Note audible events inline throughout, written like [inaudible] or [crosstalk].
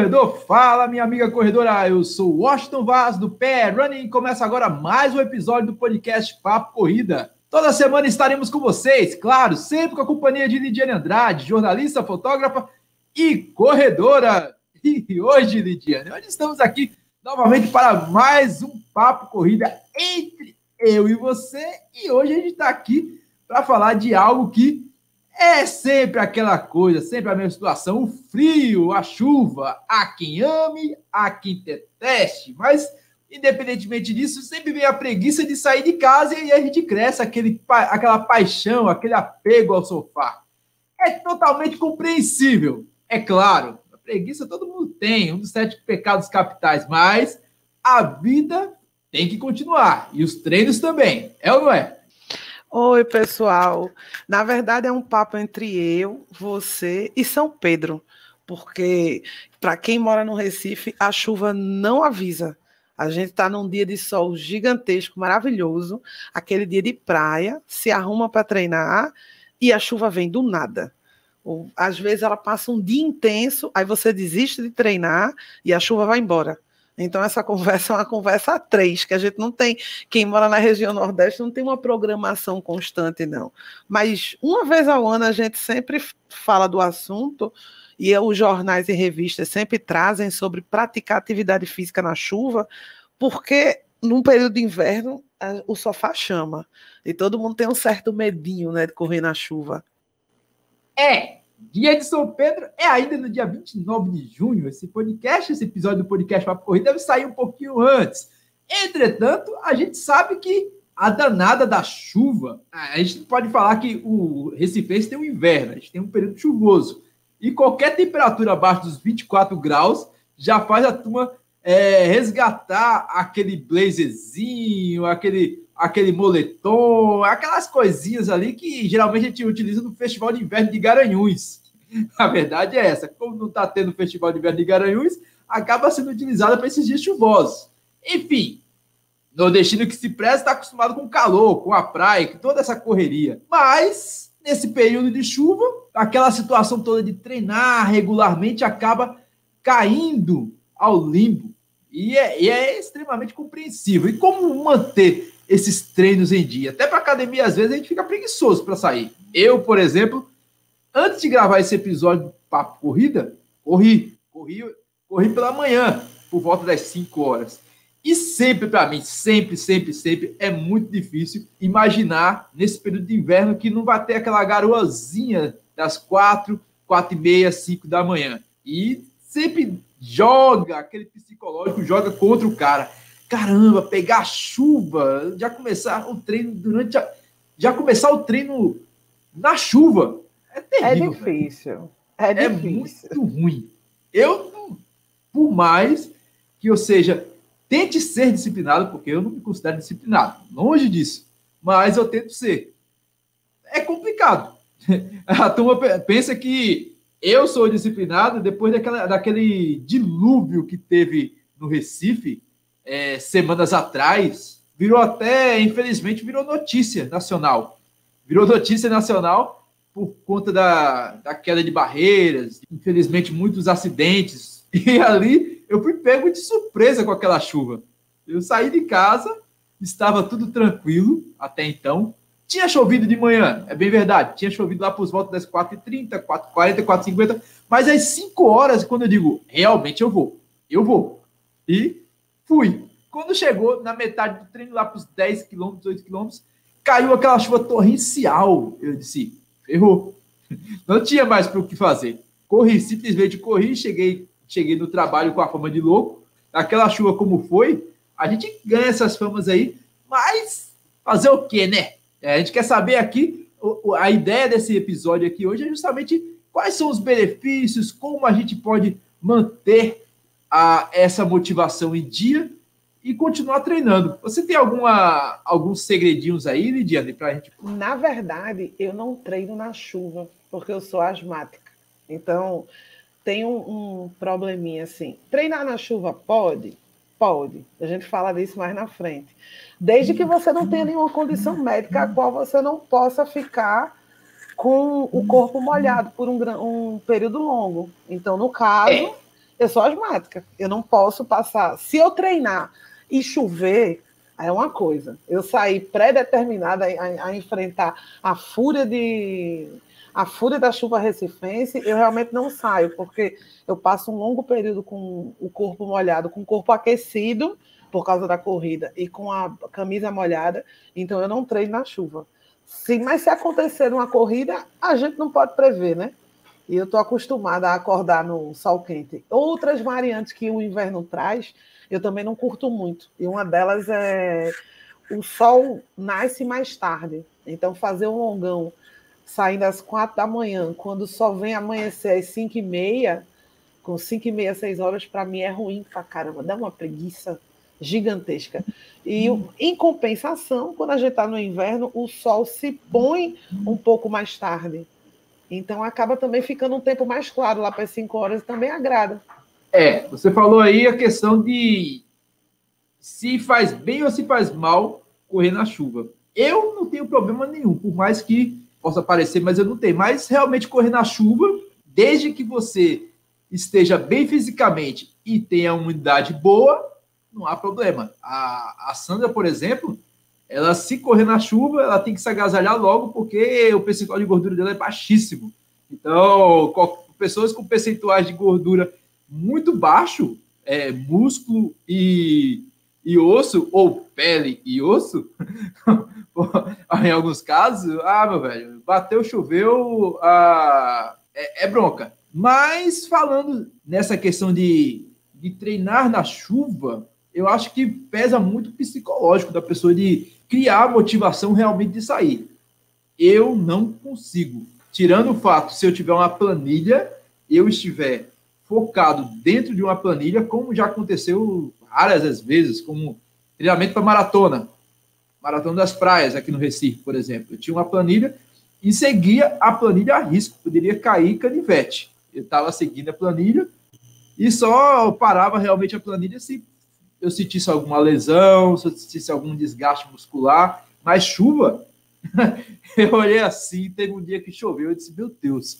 Corredor, fala, minha amiga corredora. Eu sou Washington Vaz do Pé Running começa agora mais um episódio do podcast Papo Corrida. Toda semana estaremos com vocês, claro, sempre com a companhia de Lidiane Andrade, jornalista, fotógrafa e corredora. E hoje, Lidiane, hoje estamos aqui novamente para mais um Papo Corrida entre eu e você. E hoje a gente está aqui para falar de algo que é sempre aquela coisa, sempre a mesma situação: o frio, a chuva, há quem ame, há quem deteste, mas independentemente disso, sempre vem a preguiça de sair de casa e a gente cresce aquele, aquela paixão, aquele apego ao sofá. É totalmente compreensível, é claro. A preguiça todo mundo tem, um dos sete pecados capitais, mas a vida tem que continuar e os treinos também, é ou não é? Oi, pessoal. Na verdade, é um papo entre eu, você e São Pedro, porque para quem mora no Recife, a chuva não avisa. A gente está num dia de sol gigantesco, maravilhoso, aquele dia de praia, se arruma para treinar e a chuva vem do nada. Ou, às vezes ela passa um dia intenso, aí você desiste de treinar e a chuva vai embora. Então, essa [laughs] conversa é uma conversa a três, que a gente não tem. Quem mora na região Nordeste não tem uma programação constante, não. Mas uma vez ao ano a gente sempre fala do assunto e os jornais e revistas sempre trazem sobre praticar atividade física na chuva, porque num período de inverno o sofá chama. E todo mundo tem um certo medinho né, de correr na chuva. É, Dia de São Pedro é ainda no dia 29 de junho. Esse podcast, esse episódio do podcast Papo Corrida deve sair um pouquinho antes. Entretanto, a gente sabe que a danada da chuva, a gente pode falar que o Recife tem um inverno, a gente tem um período chuvoso. E qualquer temperatura abaixo dos 24 graus já faz a turma é, resgatar aquele blazerzinho, aquele, aquele moletom, aquelas coisinhas ali que geralmente a gente utiliza no Festival de Inverno de Garanhuns. [laughs] A verdade é essa. Como não está tendo Festival de Inverno de Garanhuns, acaba sendo utilizada para esses dias chuvosos. Enfim, nordestino que se presta está acostumado com calor, com a praia, com toda essa correria. Mas, nesse período de chuva, aquela situação toda de treinar regularmente acaba caindo ao limbo. E é, e é extremamente compreensível. E como manter esses treinos em dia? Até para academia, às vezes, a gente fica preguiçoso para sair. Eu, por exemplo, antes de gravar esse episódio do Papo Corrida, corri, corri, corri pela manhã, por volta das 5 horas. E sempre, para mim, sempre, sempre, sempre, é muito difícil imaginar nesse período de inverno que não vai ter aquela garoazinha das 4, 4 e meia, 5 da manhã. E sempre joga, aquele psicológico joga contra o cara. Caramba, pegar chuva, já começar o treino durante a, já começar o treino na chuva. É terrível. É difícil. É, é muito ruim. Eu, por mais que eu seja, tente ser disciplinado, porque eu não me considero disciplinado, longe disso, mas eu tento ser. É complicado. [laughs] A turma pensa que eu sou disciplinado depois daquela, daquele dilúvio que teve no Recife é, semanas atrás. Virou até, infelizmente, virou notícia nacional. Virou notícia nacional por conta da, da queda de barreiras, infelizmente, muitos acidentes. [laughs] E ali eu fui pego de surpresa com aquela chuva. Eu saí de casa, estava tudo tranquilo até então, tinha chovido de manhã, é bem verdade. Tinha chovido lá por volta das 4h30, 4h40, 4h50. Mas às 5 horas, quando eu digo, realmente eu vou, eu vou. E fui. Quando chegou na metade do treino, lá para os 10 km, 8 km, caiu aquela chuva torrencial. Eu disse, ferrou. [laughs] Não tinha mais para o que fazer. Corri, simplesmente corri, cheguei, cheguei no trabalho com a fama de louco. Aquela chuva como foi, a gente ganha essas famas aí, mas fazer o quê, né? É, a gente quer saber aqui, a ideia desse episódio aqui hoje é justamente quais são os benefícios, como a gente pode manter a, essa motivação em dia e continuar treinando. Você tem alguma, alguns segredinhos aí, Lidiane, para a gente? Na verdade, eu não treino na chuva, porque eu sou asmática. Então, tem um, um probleminha assim. Treinar na chuva pode? Pode. A gente fala disso mais na frente desde que você não tenha nenhuma condição médica a qual você não possa ficar com o corpo molhado por um, um período longo. Então, no caso, é. Eu sou asmática. Eu não posso passar. Se eu treinar e chover, é uma coisa. Eu saí pré-determinada a, a, enfrentar a fúria de a fúria da chuva recifense, eu realmente não saio, porque eu passo um longo período com o corpo molhado, com o corpo aquecido por causa da corrida e com a camisa molhada, então eu não treino na chuva. Sim, mas se acontecer uma corrida, a gente não pode prever, né? E eu estou acostumada a acordar no sol quente. Outras variantes que o inverno traz, eu também não curto muito. E uma delas é o sol nasce mais tarde. Então, fazer um longão saindo às quatro da manhã, quando só vem amanhecer às cinco e meia, com cinco e meia, seis horas, para mim é ruim pra caramba, dá uma preguiça gigantesca. E em compensação, quando a gente está no inverno, o sol se põe um pouco mais tarde. Então acaba também ficando um tempo mais claro lá para as 5 horas e também agrada. É, você falou aí a questão de se faz bem ou se faz mal correr na chuva. Eu não tenho problema nenhum, por mais que possa parecer, mas eu não tenho. Mas realmente correr na chuva, desde que você esteja bem fisicamente e tenha uma umidade boa, não há problema. A, a Sandra, por exemplo, ela se correr na chuva, ela tem que se agasalhar logo, porque o percentual de gordura dela é baixíssimo. Então, pessoas com percentuais de gordura muito baixo, é, músculo e, e osso, ou pele e osso, [laughs] em alguns casos, ah, meu velho, bateu, choveu, ah, é, é bronca. Mas falando nessa questão de, de treinar na chuva, eu acho que pesa muito o psicológico da pessoa de criar a motivação realmente de sair. Eu não consigo. Tirando o fato, se eu tiver uma planilha, eu estiver focado dentro de uma planilha, como já aconteceu várias vezes, como treinamento para maratona, maratona das praias aqui no Recife, por exemplo. Eu tinha uma planilha e seguia a planilha a risco, poderia cair canivete. Eu estava seguindo a planilha e só parava realmente a planilha se eu sentisse alguma lesão, se eu sentisse algum desgaste muscular, mas chuva, [laughs] eu olhei assim, teve um dia que choveu, eu disse, meu Deus,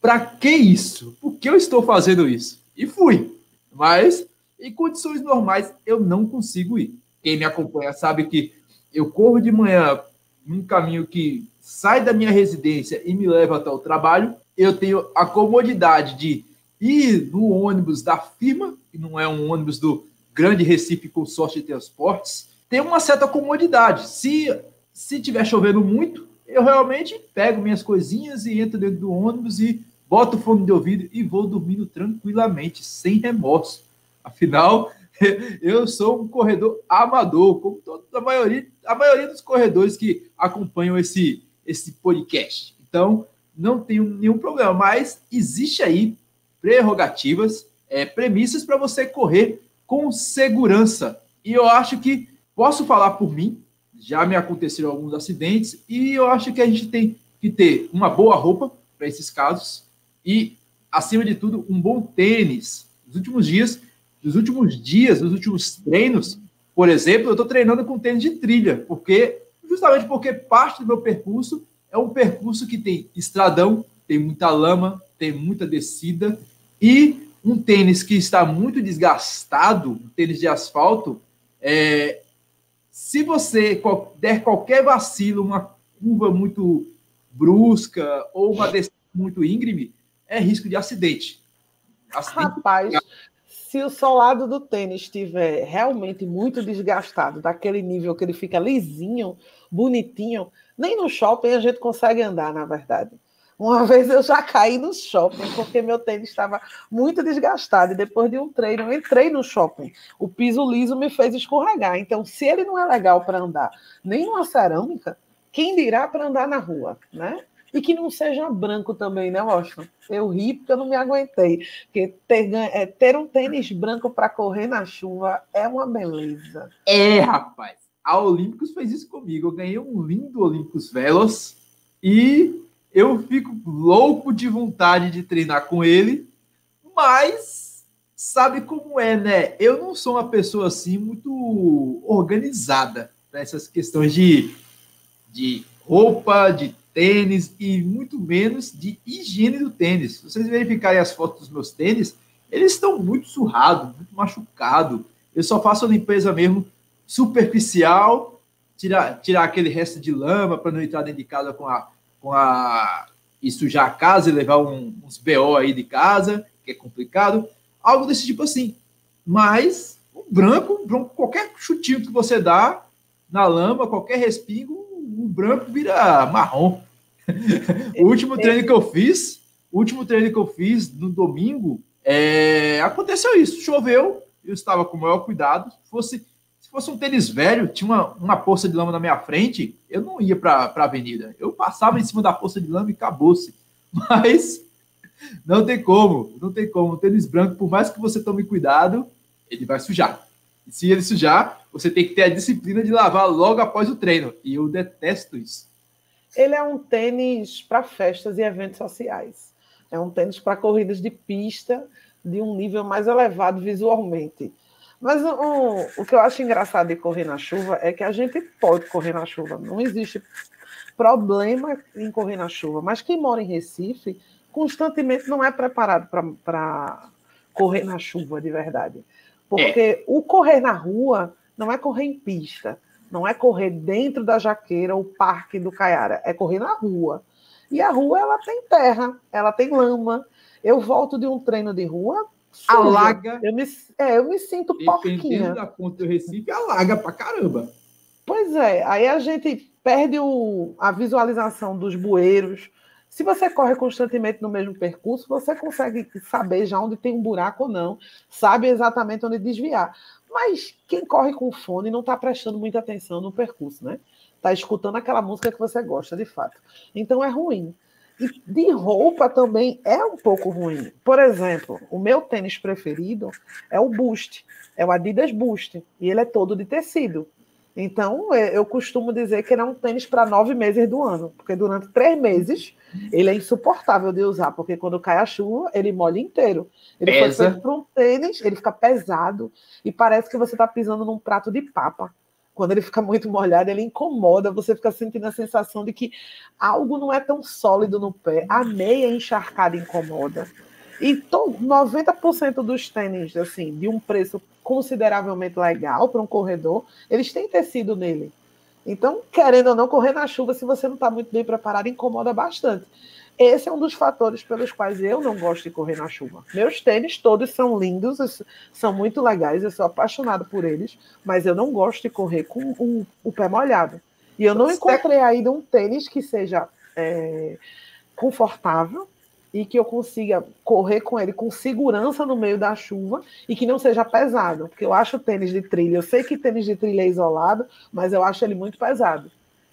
para que isso? Por que eu estou fazendo isso? E fui. Mas em condições normais eu não consigo ir. Quem me acompanha sabe que eu corro de manhã num caminho que sai da minha residência e me leva até o trabalho. Eu tenho a comodidade de ir no ônibus da firma, que não é um ônibus do Grande Recife Consórcio de Transportes, tem uma certa comodidade. Se se tiver chovendo muito, eu realmente pego minhas coisinhas e entro dentro do ônibus e boto o fone de ouvido e vou dormindo tranquilamente, sem remorso. Afinal, [laughs] eu sou um corredor amador, como toda a maioria, a maioria dos corredores que acompanham esse, esse podcast. Então, não tenho nenhum problema, mas existe aí prerrogativas, é, premissas para você correr com segurança. E eu acho que posso falar por mim, já me aconteceram alguns acidentes, e eu acho que a gente tem que ter uma boa roupa para esses casos e, acima de tudo, um bom tênis. Nos últimos dias, nos últimos dias, nos últimos treinos, por exemplo, eu estou treinando com tênis de trilha, porque justamente porque parte do meu percurso é um percurso que tem estradão, tem muita lama, tem muita descida e um tênis que está muito desgastado, um tênis de asfalto, é, se você der qualquer vacilo, uma curva muito brusca ou uma descida muito íngreme, é risco de acidente. acidente Rapaz, se o solado do tênis estiver realmente muito desgastado, daquele nível que ele fica lisinho, bonitinho, nem no shopping a gente consegue andar, na verdade. Uma vez eu já caí no shopping porque meu tênis estava muito desgastado e depois de um treino eu entrei no shopping. O piso liso me fez escorregar. Então, se ele não é legal para andar nem numa cerâmica, quem dirá para andar na rua, né? E que não seja branco também, né, Washington? Eu ri porque eu não me aguentei. Porque ter, é, ter um tênis branco para correr na chuva é uma beleza. É, rapaz. A Olímpicos fez isso comigo. Eu ganhei um lindo Olímpicos Velos e eu fico louco de vontade de treinar com ele, mas sabe como é, né? Eu não sou uma pessoa assim muito organizada nessas questões de, de roupa, de tênis e muito menos de higiene do tênis. Se vocês verificarem as fotos dos meus tênis, eles estão muito surrados, muito machucados. Eu só faço a limpeza mesmo superficial, tirar, tirar aquele resto de lama para não entrar dentro de casa com a, com a e sujar a casa e levar um, uns BO aí de casa, que é complicado. Algo desse tipo assim. Mas o branco, branco, qualquer chutinho que você dá na lama, qualquer respingo, o branco vira marrom. [laughs] o último treino que eu fiz, o último treino que eu fiz no domingo, é, aconteceu isso. Choveu, eu estava com o maior cuidado. Se fosse, se fosse um tênis velho, tinha uma, uma poça de lama na minha frente, eu não ia para a avenida. Eu passava em cima da poça de lama e acabou-se. [laughs] Mas não tem como, não tem como. O tênis branco, por mais que você tome cuidado, ele vai sujar. E se ele sujar, você tem que ter a disciplina de lavar logo após o treino. E eu detesto isso. Ele é um tênis para festas e eventos sociais. É um tênis para corridas de pista de um nível mais elevado visualmente. Mas o, o que eu acho engraçado de correr na chuva é que a gente pode correr na chuva. Não existe problema em correr na chuva. Mas quem mora em Recife constantemente não é preparado para correr na chuva de verdade. Porque é. o correr na rua não é correr em pista, não é correr dentro da jaqueira ou parque do Caiara, é correr na rua. E a rua ela tem terra, ela tem lama. Eu volto de um treino de rua. Alaga. Eu me, é, eu me sinto porquinha. Dependendo da ponta do Recife, alaga pra caramba. Pois é, aí a gente perde o, a visualização dos bueiros. Se você corre constantemente no mesmo percurso, você consegue saber já onde tem um buraco ou não, sabe exatamente onde desviar. Mas quem corre com fone não está prestando muita atenção no percurso, né? Está escutando aquela música que você gosta de fato. Então é ruim. E de roupa também é um pouco ruim. Por exemplo, o meu tênis preferido é o Boost, é o Adidas Boost, e ele é todo de tecido. Então, é, eu costumo dizer que ele é um tênis para nove meses do ano, porque durante três meses ele é insuportável de usar, porque quando cai a chuva, ele molha inteiro. Ele Pesa. foi feito para um tênis, ele fica pesado e parece que você está pisando num prato de papa. Quando ele fica muito molhado, ele incomoda, você fica sentindo a sensação de que algo não é tão sólido no pé. A meia encharcada incomoda. E 90% dos tênis, assim, de um preço consideravelmente legal para um corredor, eles têm tecido nele. Então, querendo ou não, correr na chuva, se você não está muito bem preparado, incomoda bastante. Esse é um dos fatores pelos quais eu não gosto de correr na chuva. Meus tênis todos são lindos, são muito legais, eu sou apaixonado por eles, mas eu não gosto de correr com o, o pé molhado. E eu não encontrei ainda um tênis que seja é, confortável, e que eu consiga correr com ele com segurança no meio da chuva e que não seja pesado, porque eu acho tênis de trilha, eu sei que tênis de trilha é isolado, mas eu acho ele muito pesado.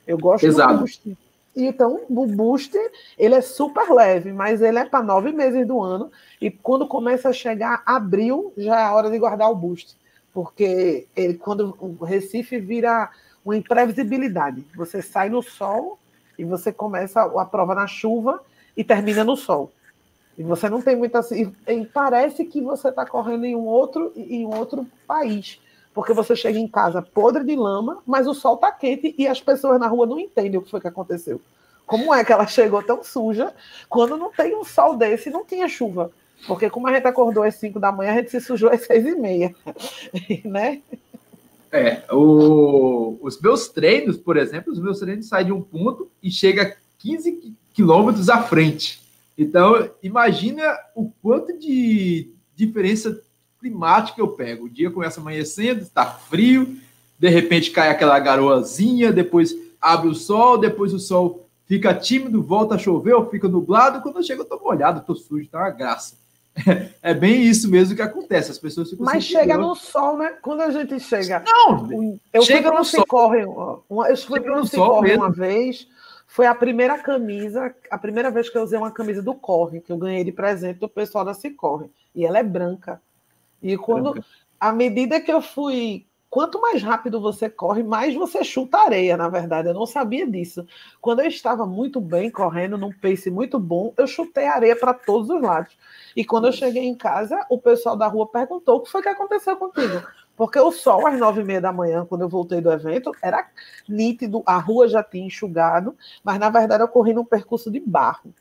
Eu gosto pesado. do boost. Então, o boost, ele é super leve, mas ele é para nove meses do ano e quando começa a chegar abril, já é hora de guardar o boost, porque ele, quando o Recife vira uma imprevisibilidade, você sai no sol e você começa a prova na chuva e termina no sol. E você não tem muita. E parece que você está correndo em um outro em um outro país. Porque você chega em casa podre de lama, mas o sol está quente e as pessoas na rua não entendem o que foi que aconteceu. Como é que ela chegou tão suja quando não tem um sol desse e não tinha chuva? Porque como a gente acordou às 5 da manhã, a gente se sujou às 6 e meia. [laughs] né? É, o, os meus treinos, por exemplo, os meus treinos saem de um ponto e chega a 15 quilômetros à frente. Então, imagina o quanto de diferença climática eu pego. O dia começa amanhecendo, está frio, de repente cai aquela garoazinha, depois abre o sol, depois o sol fica tímido, volta a chover ou fica nublado. Quando eu chego, eu estou molhado, estou sujo, tá uma graça. É bem isso mesmo que acontece. As pessoas ficam Mas chega no sol, né? Quando a gente chega. Não, eu chega no sol. Corre, eu fui para o corre uma vez foi a primeira camisa, a primeira vez que eu usei uma camisa do Corre, que eu ganhei de presente do pessoal da Cicorre. E ela é branca. E quando, à medida que eu fui, quanto mais rápido você corre, mais você chuta areia, na verdade. Eu não sabia disso. Quando eu estava muito bem correndo, num pace muito bom, eu chutei areia para todos os lados. E quando eu cheguei em casa, o pessoal da rua perguntou: o que foi que aconteceu contigo? Porque o sol, às nove e meia da manhã, quando eu voltei do evento, era nítido, a rua já tinha enxugado, mas na verdade eu corri num percurso de barro.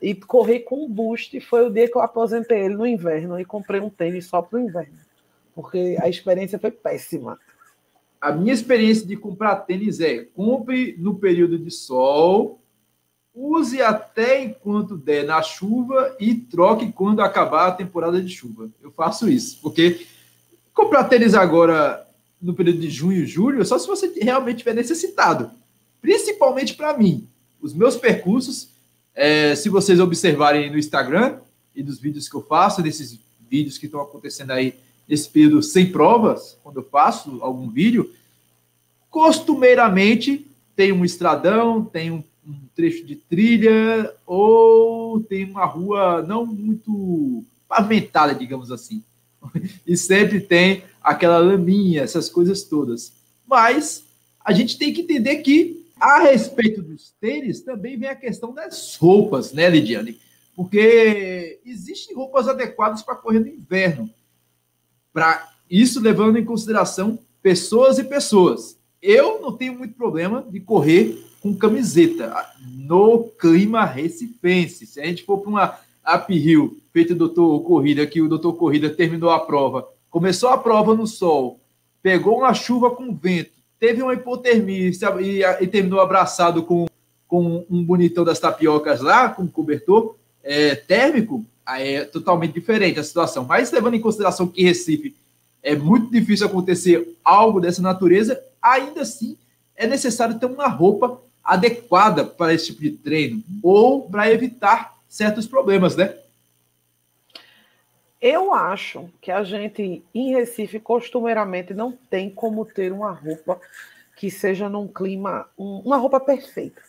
E corri com um boost, foi o dia que eu aposentei ele no inverno e comprei um tênis só para o inverno. Porque a experiência foi péssima. A minha experiência de comprar tênis é compre no período de sol, use até enquanto der na chuva e troque quando acabar a temporada de chuva. Eu faço isso, porque comprar tênis agora no período de junho e julho, só se você realmente tiver necessitado. Principalmente para mim. Os meus percursos, é, se vocês observarem no Instagram e dos vídeos que eu faço, desses vídeos que estão acontecendo aí nesse período sem provas, quando eu faço algum vídeo, costumeiramente tem um estradão, tem um, um trecho de trilha ou tem uma rua não muito pavimentada, digamos assim [laughs] e sempre tem aquela laminha, essas coisas todas. Mas a gente tem que entender que, a respeito dos tênis, também vem a questão das roupas, né, Lidiane? Porque existem roupas adequadas para correr no inverno. Para isso, levando em consideração pessoas e pessoas. Eu não tenho muito problema de correr com camiseta no clima recifense. Se a gente for para uma uphill feito doutor Corrida, que o doutor Corrida terminou a prova, começou a prova no sol, pegou uma chuva com vento, teve uma hipotermia e, e terminou abraçado com, com um bonitão das tapiocas lá, com um cobertor é, térmico, aí é totalmente diferente a situação. Mas levando em consideração que Recife é muito difícil acontecer algo dessa natureza, ainda assim é necessário ter uma roupa adequada para esse tipo de treino ou para evitar certos problemas, né? Eu acho que a gente, em Recife, costumeiramente não tem como ter uma roupa que seja num clima, uma roupa perfeita.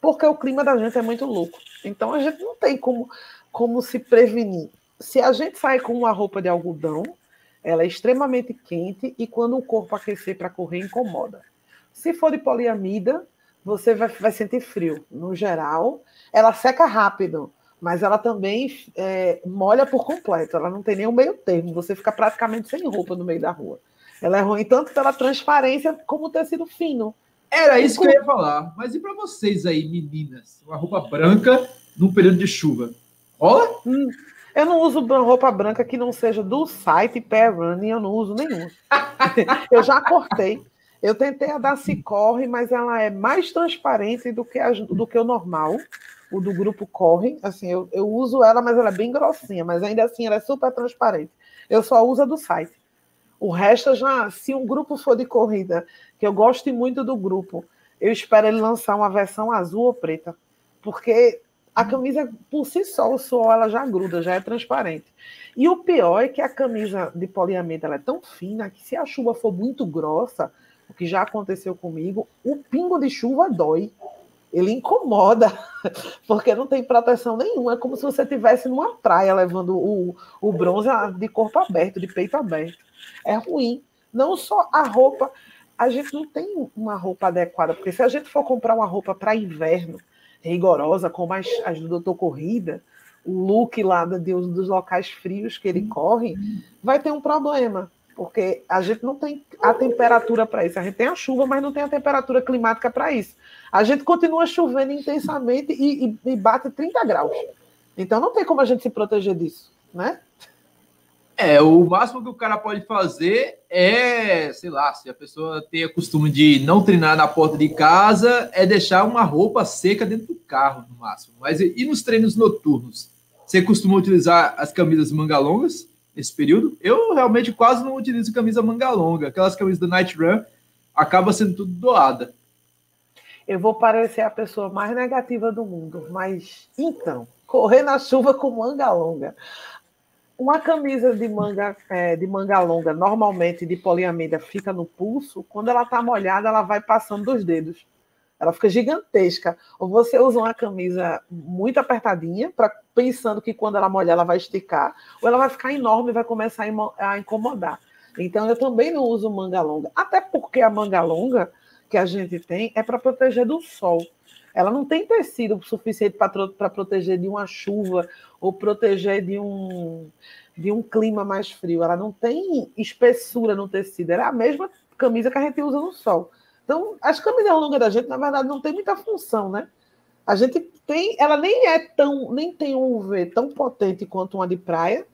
Porque o clima da gente é muito louco. Então a gente não tem como, como se prevenir. Se a gente sai com uma roupa de algodão, ela é extremamente quente e quando o corpo aquecer para correr, incomoda. Se for de poliamida, você vai, vai sentir frio. No geral, ela seca rápido mas ela também é, molha por completo, ela não tem nem o meio termo, você fica praticamente sem roupa no meio da rua. Ela é ruim tanto pela transparência como tecido fino. Era isso que eu ia falar. Mas e para vocês aí, meninas? Uma roupa branca num período de chuva. Rola? Hum, eu não uso roupa branca que não seja do site Pair Running, eu não uso nenhum. [laughs] eu já cortei. Eu tentei a da Cicorre, mas ela é mais transparente do que, a, do que o normal o do grupo Corre. Assim, eu, eu uso ela, mas ela é bem grossinha, mas ainda assim ela é super transparente. Eu só uso a do site. O resto já, se um grupo for de corrida, que eu gosto muito do grupo, eu espero ele lançar uma versão azul ou preta, porque a camisa por si só, o suor ela já gruda, já é transparente. E o pior é que a camisa de poliamento ela é tão fina que se a chuva for muito grossa, o que já aconteceu comigo, o pingo de chuva dói ele incomoda, [laughs] porque não tem proteção nenhuma. É como se você estivesse numa praia levando o, o bronze de corpo aberto, de peito aberto. É ruim. Não só a roupa, a gente não tem uma roupa adequada, porque se a gente for comprar uma roupa para inverno, rigorosa, como as, as do Doutor Corrida, o look lá de, dos locais frios que ele corre, vai ter um problema porque a gente não tem a temperatura para isso. A gente tem a chuva, mas não tem a temperatura climática para isso. A gente continua chovendo intensamente e, e, e, bate 30 graus. Então não tem como a gente se proteger disso, né? É, o máximo que o cara pode fazer é, sei lá, se a pessoa tem o costume de não treinar na porta de casa, é deixar uma roupa seca dentro do carro, no máximo. Mas e nos treinos noturnos? Você costuma utilizar as camisas manga longas? Nesse período. Eu realmente quase não utilizo camisa manga longa. Aquelas camisas da Night Run acaba sendo tudo doada. Eu vou parecer a pessoa mais negativa do mundo, mas então, correr na chuva com manga longa. Uma camisa de manga, é, de manga longa, normalmente de poliamida, fica no pulso. Quando ela está molhada, ela vai passando dos dedos ela fica gigantesca. Ou você usa uma camisa muito apertadinha, pra, pensando que quando ela molhar ela vai esticar, ou ela vai ficar enorme e vai começar a incomodar. Então eu também não uso manga longa, até porque a manga longa que a gente tem é para proteger do sol. Ela não tem tecido suficiente para proteger de uma chuva ou proteger de um, de um clima mais frio. Ela não tem espessura no tecido. Ela é a mesma camisa que a gente usa no sol. Então, as camisas longas da gente, na verdade, não tem muita função, né? A gente tem, ela nem é tão, nem tem um UV tão potente quanto uma de praia.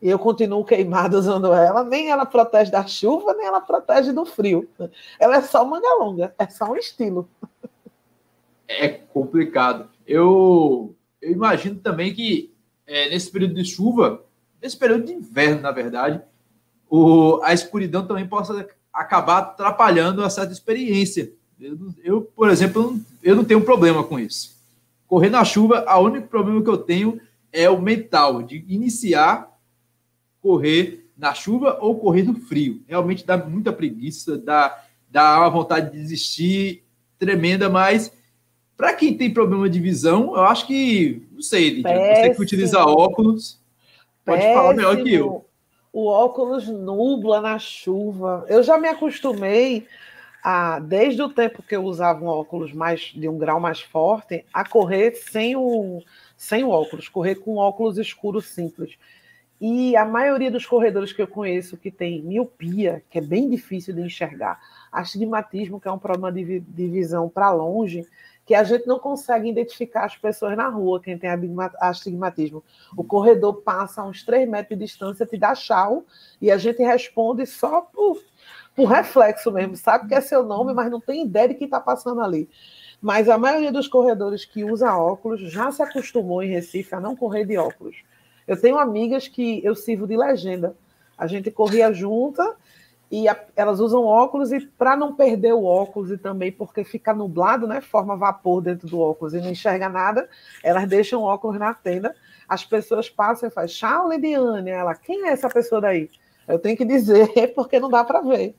E eu continuo queimada [laughs] usando ela. Nem ela protege da chuva, nem ela protege do frio. Ela é só manga longa, é só um estilo. É complicado. Eu, eu imagino também que é, nesse período de chuva, nesse período de inverno, na verdade, o, a escuridão também possa acabar atrapalhando a certa experiência. Eu, eu, por exemplo, eu não tenho problema com isso. Correr na chuva, o único problema que eu tenho é o mental, de iniciar correr na chuva ou correr no frio. Realmente dá muita preguiça, dá, dá uma vontade de desistir tremenda, mas para quem tem problema de visão, eu acho que, não sei, Lídia, você que utiliza óculos, pode Péssimo. falar melhor que eu o óculos nubla na chuva. Eu já me acostumei a, desde o tempo que eu usava um óculos mais de um grau mais forte, a correr sem o, sem o óculos, correr com óculos escuro simples. E a maioria dos corredores que eu conheço que tem miopia, que é bem difícil de enxergar, astigmatismo, que é um problema de, de visão para longe, que a gente não consegue identificar as pessoas na rua, quem tem astigmatismo. O corredor passa a uns 3 metros de distância, te dá tchau, e a gente responde só por, por reflexo mesmo. Sabe que é seu nome, mas não tem ideia de quem está passando ali. Mas a maioria dos corredores que usa óculos já se acostumou em Recife a não correr de óculos. Eu tenho amigas que eu sirvo de legenda. A gente corria junta e a, elas usam óculos e para não perder o óculos e também porque fica nublado, né, forma vapor dentro do óculos e não enxerga nada, elas deixam o óculos na tenda. As pessoas passam e fazem, tchau, Lidiane. Ela, quem é essa pessoa daí? Eu tenho que dizer [laughs] porque não dá para ver.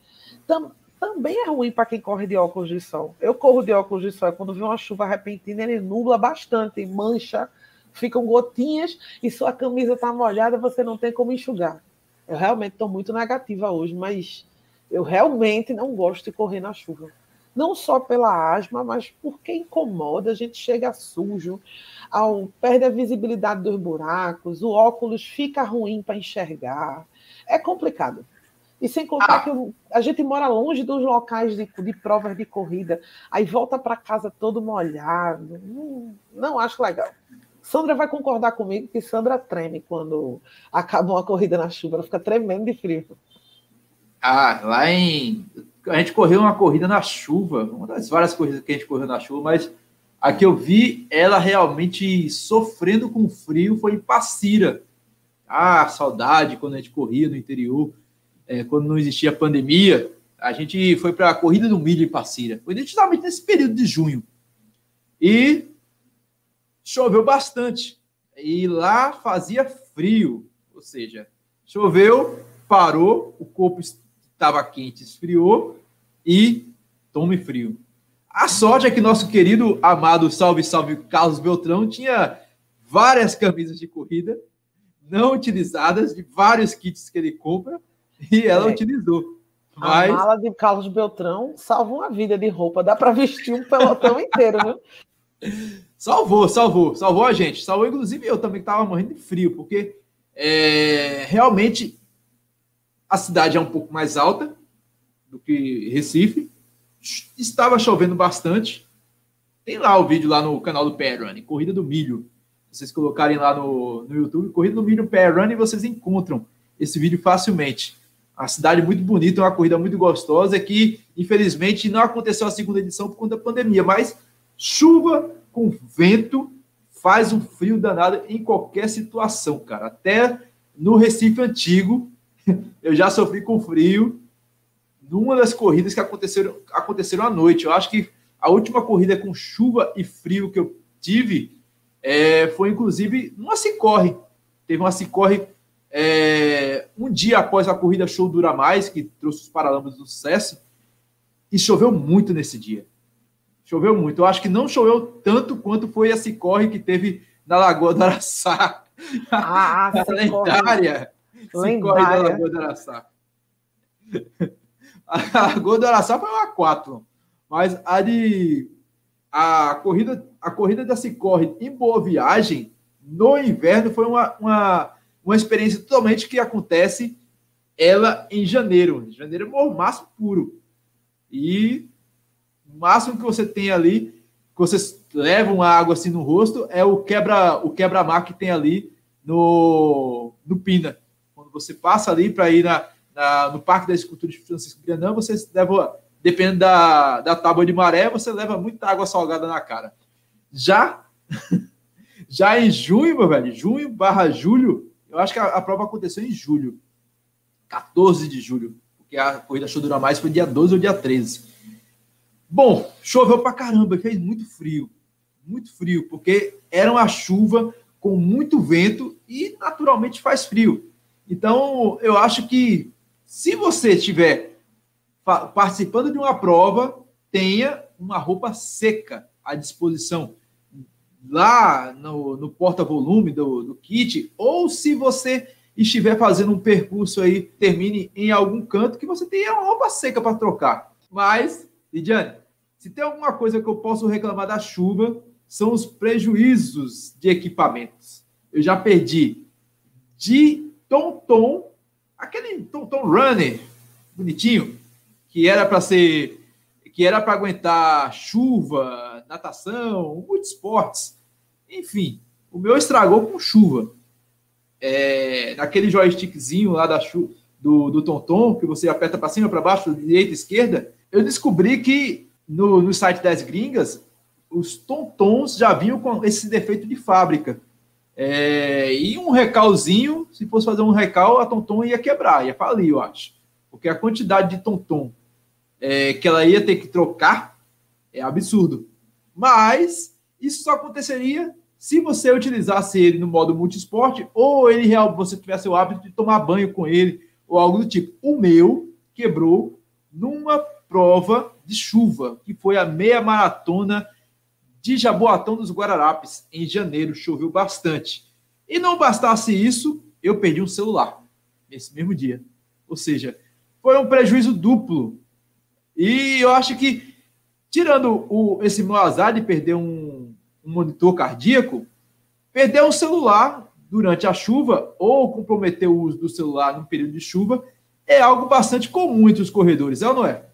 Tam, também é ruim para quem corre de óculos de sol. Eu corro de óculos de sol, quando vem uma chuva repentina, ele nubla bastante, mancha, ficam gotinhas e sua camisa está molhada, você não tem como enxugar. Eu realmente estou muito negativa hoje, mas eu realmente não gosto de correr na chuva. Não só pela asma, mas porque incomoda, a gente chega sujo, ao, perde a visibilidade dos buracos, o óculos fica ruim para enxergar. É complicado. E sem contar ah. que a gente mora longe dos locais de, de provas de corrida, aí volta para casa todo molhado. Não, não acho legal. Sandra vai concordar comigo que Sandra treme quando acaba uma corrida na chuva, ela fica tremendo de frio. Ah, lá em. A gente correu uma corrida na chuva, uma das várias corridas que a gente correu na chuva, mas a que eu vi ela realmente sofrendo com frio foi em Passira. Ah, saudade quando a gente corria no interior, é, quando não existia pandemia. A gente foi para a corrida do milho em Passira. Foi justamente nesse período de junho. E choveu bastante. E lá fazia frio, ou seja, choveu, parou, o corpo estava quente, esfriou e tome frio. A sorte é que nosso querido, amado, salve, salve, Carlos Beltrão tinha várias camisas de corrida não utilizadas, de vários kits que ele compra, e ela é. utilizou. Mas... A mala de Carlos Beltrão salva uma vida de roupa, dá para vestir um pelotão [laughs] inteiro, viu? Salvou, salvou, salvou a gente. Salvou, inclusive, eu também estava morrendo de frio, porque é, realmente a cidade é um pouco mais alta do que Recife. Estava chovendo bastante. Tem lá o vídeo lá no canal do Running, Corrida do Milho. Vocês colocarem lá no, no YouTube, Corrida do Milho Running, vocês encontram esse vídeo facilmente. A cidade muito bonita, uma corrida muito gostosa, que infelizmente não aconteceu a segunda edição por conta da pandemia, mas chuva com vento, faz um frio danado em qualquer situação, cara. Até no Recife Antigo, [laughs] eu já sofri com frio numa das corridas que aconteceram, aconteceram à noite. Eu acho que a última corrida com chuva e frio que eu tive é, foi, inclusive, numa Cicorre. Teve uma Cicorre é, um dia após a corrida Show Dura Mais, que trouxe os Paralamas do sucesso, e choveu muito nesse dia. Choveu muito. Eu acho que não choveu tanto quanto foi esse corre que teve na Lagoa do Araçá. Ah, [laughs] a lendária. Lendária. da Lagoa do Araçá. [laughs] A Lagoa do Araçá foi uma 4. Mas a de, a corrida, a corrida da se corre em Boa Viagem no inverno foi uma, uma, uma experiência totalmente que acontece ela em janeiro. Janeiro é mormaço puro. E o máximo que você tem ali, que vocês levam a água assim no rosto, é o quebra o quebra-mar que tem ali no, no Pina. Quando você passa ali para ir na, na, no Parque da Escultura de Francisco Brianão, você leva, dependendo da, da tábua de maré, você leva muita água salgada na cara. Já [laughs] já em junho, meu velho, junho barra julho, eu acho que a, a prova aconteceu em julho. 14 de julho, porque a corrida show dura mais foi dia 12 ou dia 13. Bom, choveu pra caramba, fez muito frio, muito frio, porque era uma chuva com muito vento e naturalmente faz frio. Então, eu acho que se você estiver participando de uma prova, tenha uma roupa seca à disposição lá no, no porta-volume do, do kit, ou se você estiver fazendo um percurso aí, termine em algum canto que você tenha uma roupa seca para trocar. Mas, Lidiane, se tem alguma coisa que eu posso reclamar da chuva, são os prejuízos de equipamentos. Eu já perdi de Tom-Tom, aquele Tom-Tom Runner, bonitinho, que era para ser que era para aguentar chuva, natação, multisportes, enfim. O meu estragou com chuva é, naquele joystickzinho lá da, do, do Tonton, que você aperta para cima, para baixo, direita, esquerda, eu descobri que no, no site das gringas, os Tontons já vinham com esse defeito de fábrica. É, e um recalzinho, se fosse fazer um recal, a Tonton ia quebrar, ia falir, eu acho. Porque a quantidade de Tonton é, que ela ia ter que trocar é absurdo. Mas isso só aconteceria se você utilizasse ele no modo multisport, ou ele real, você tivesse o hábito de tomar banho com ele, ou algo do tipo. O meu quebrou numa prova de chuva, que foi a meia maratona de Jaboatão dos Guararapes, em janeiro, choveu bastante. E não bastasse isso, eu perdi um celular nesse mesmo dia. Ou seja, foi um prejuízo duplo. E eu acho que, tirando o, esse meu azar de perder um um monitor cardíaco, perder um celular durante a chuva ou comprometer o uso do celular no período de chuva é algo bastante comum entre os corredores, é ou não é?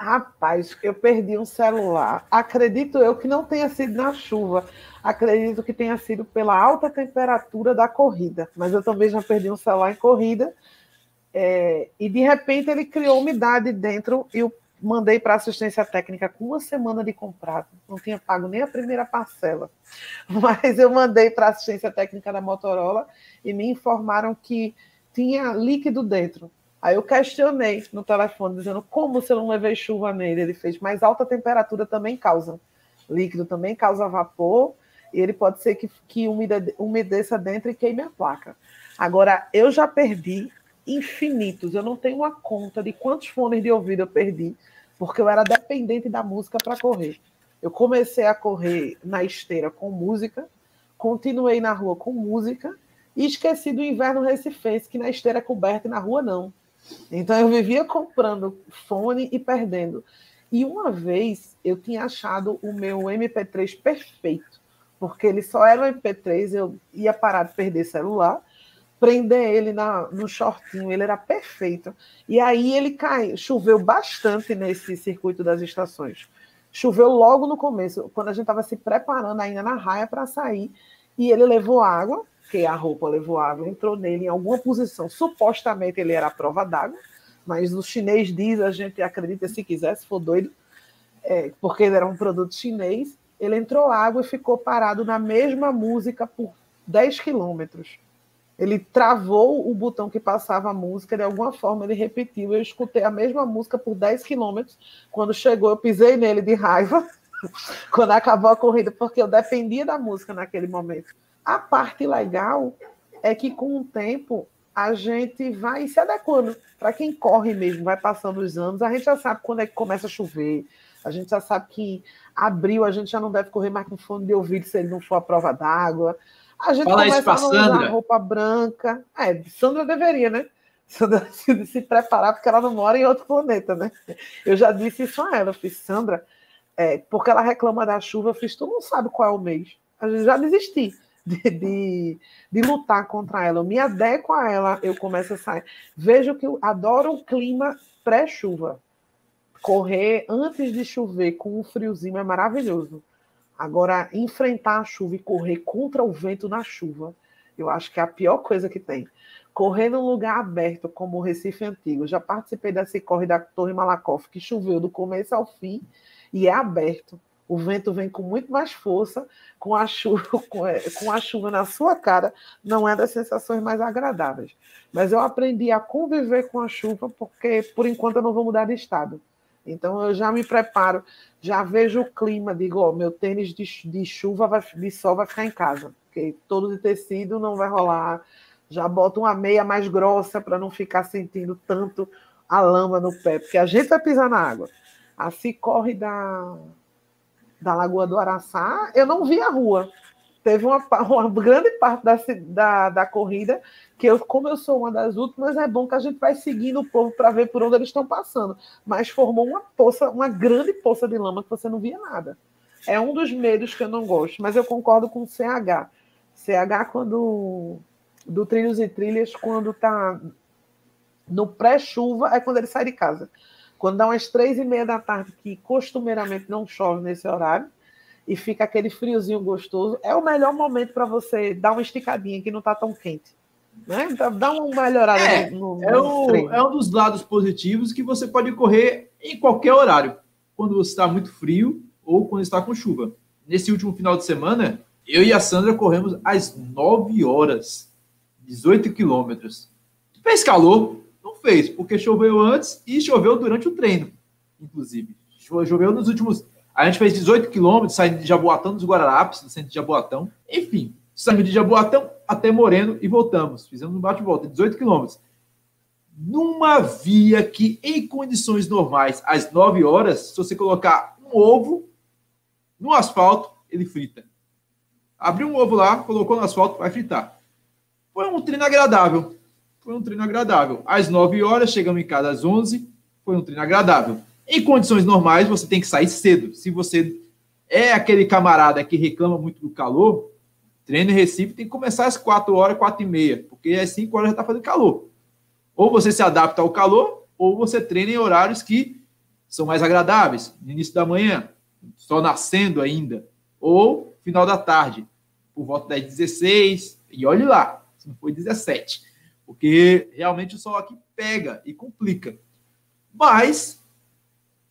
Rapaz, eu perdi um celular. Acredito eu que não tenha sido na chuva. Acredito que tenha sido pela alta temperatura da corrida. Mas eu também já perdi um celular em corrida. É, e de repente ele criou umidade dentro e o mandei para assistência técnica com uma semana de comprado, não tinha pago nem a primeira parcela, [laughs] mas eu mandei para assistência técnica da Motorola e me informaram que tinha líquido dentro. Aí eu questionei no telefone, dizendo como se eu não levei chuva nele. Ele fez, mas alta temperatura também causa. Líquido também causa vapor, e ele pode ser que, que umedeça dentro e queime a placa. Agora, eu já perdi infinitos. Eu não tenho uma conta de quantos fones de ouvido eu perdi, porque eu era dependente da música para correr. Eu comecei a correr na esteira com música, continuei na rua com música e esqueci do inverno recifense, que na esteira é coberta e na rua não. Então eu vivia comprando fone e perdendo. E uma vez eu tinha achado o meu MP3 perfeito, porque ele só era um MP3, eu ia parar de perder celular prender ele na, no shortinho, ele era perfeito. E aí ele caiu, choveu bastante nesse circuito das estações. Choveu logo no começo, quando a gente estava se preparando ainda na raia para sair, e ele levou água, que a roupa levou água, entrou nele em alguma posição. Supostamente ele era a prova d'água, mas o chinês diz, a gente acredita se quiser, se for doido, é, porque ele era um produto chinês. Ele entrou água e ficou parado na mesma música por 10 quilômetros ele travou o botão que passava a música, de alguma forma ele repetiu. Eu escutei a mesma música por 10 quilômetros. Quando chegou, eu pisei nele de raiva, [laughs] quando acabou a corrida, porque eu dependia da música naquele momento. A parte legal é que, com o tempo, a gente vai se adequando. Para quem corre mesmo, vai passando os anos, a gente já sabe quando é que começa a chover, a gente já sabe que abril a gente já não deve correr mais com fone de ouvido se ele não for a prova d'água. A gente Fala começa a usar roupa branca. É, Sandra deveria, né? Sandra [laughs] se, se preparar, porque ela não mora em outro planeta, né? Eu já disse isso a ela. Eu fiz, Sandra, É, porque ela reclama da chuva, eu fiz, tu não sabe qual é o mês. Eu já desisti de, de, de, lutar contra ela. Eu me adequo a ela, eu começo a sair. Vejo que eu adoro o clima pré-chuva. Correr antes de chover com um friozinho é maravilhoso. Agora, enfrentar a chuva e correr contra o vento na chuva, eu acho que é a pior coisa que tem. Correr num lugar aberto, como o Recife Antigo. Já participei dessa corre da Torre Malakoff, que choveu do começo ao fim e é aberto. O vento vem com muito mais força, com a chuva, [laughs] com a chuva na sua cara, não é das sensações mais agradáveis. Mas eu aprendi a conviver com a chuva, porque por enquanto eu não vou mudar de estado. Então eu já me preparo, já vejo o clima, digo, ó, meu tênis de, de chuva, vai, de sol vai ficar em casa, porque todo de tecido não vai rolar. Já boto uma meia mais grossa para não ficar sentindo tanto a lama no pé, porque a gente vai pisar na água. Assim corre da, da Lagoa do Araçá, eu não vi a rua. Teve uma, [laughs] uma grande parte da, da, da corrida que eu, como eu sou uma das últimas, é bom que a gente vai seguindo o povo para ver por onde eles estão passando. Mas formou uma poça, uma grande poça de lama que você não via nada. É um dos medos que eu não gosto, mas eu concordo com o CH. CH, quando. Do Trilhos e Trilhas, quando tá no pré-chuva, é quando ele sai de casa. Quando dá umas três e meia da tarde, que costumeiramente não chove nesse horário, e fica aquele friozinho gostoso, é o melhor momento para você dar uma esticadinha que não está tão quente. Né? Dá uma melhorada é, no, no, é, o, é um dos lados positivos que você pode correr em qualquer horário, quando você está muito frio ou quando está com chuva. Nesse último final de semana, eu e a Sandra corremos às 9 horas, 18 quilômetros. Fez calor? Fez, porque choveu antes e choveu durante o treino, inclusive. Choveu nos últimos. A gente fez 18 quilômetros, saindo de Jaboatão dos Guararapes, do centro de Jaboatão. Enfim, saímos de Jaboatão até Moreno e voltamos. Fizemos um bate-volta, 18 quilômetros. Numa via que, em condições normais, às 9 horas, se você colocar um ovo no asfalto, ele frita. Abriu um ovo lá, colocou no asfalto, vai fritar. Foi um treino agradável. Foi um treino agradável. Às 9 horas, chegamos em casa às 11, foi um treino agradável. Em condições normais, você tem que sair cedo. Se você é aquele camarada que reclama muito do calor, Treino em Recife tem que começar às 4 horas, 4 e meia, porque às 5 horas já está fazendo calor. Ou você se adapta ao calor, ou você treina em horários que são mais agradáveis, no início da manhã, só nascendo ainda, ou final da tarde, por volta das 16, e olhe lá, se não foi 17, porque realmente o sol aqui pega e complica. Mas,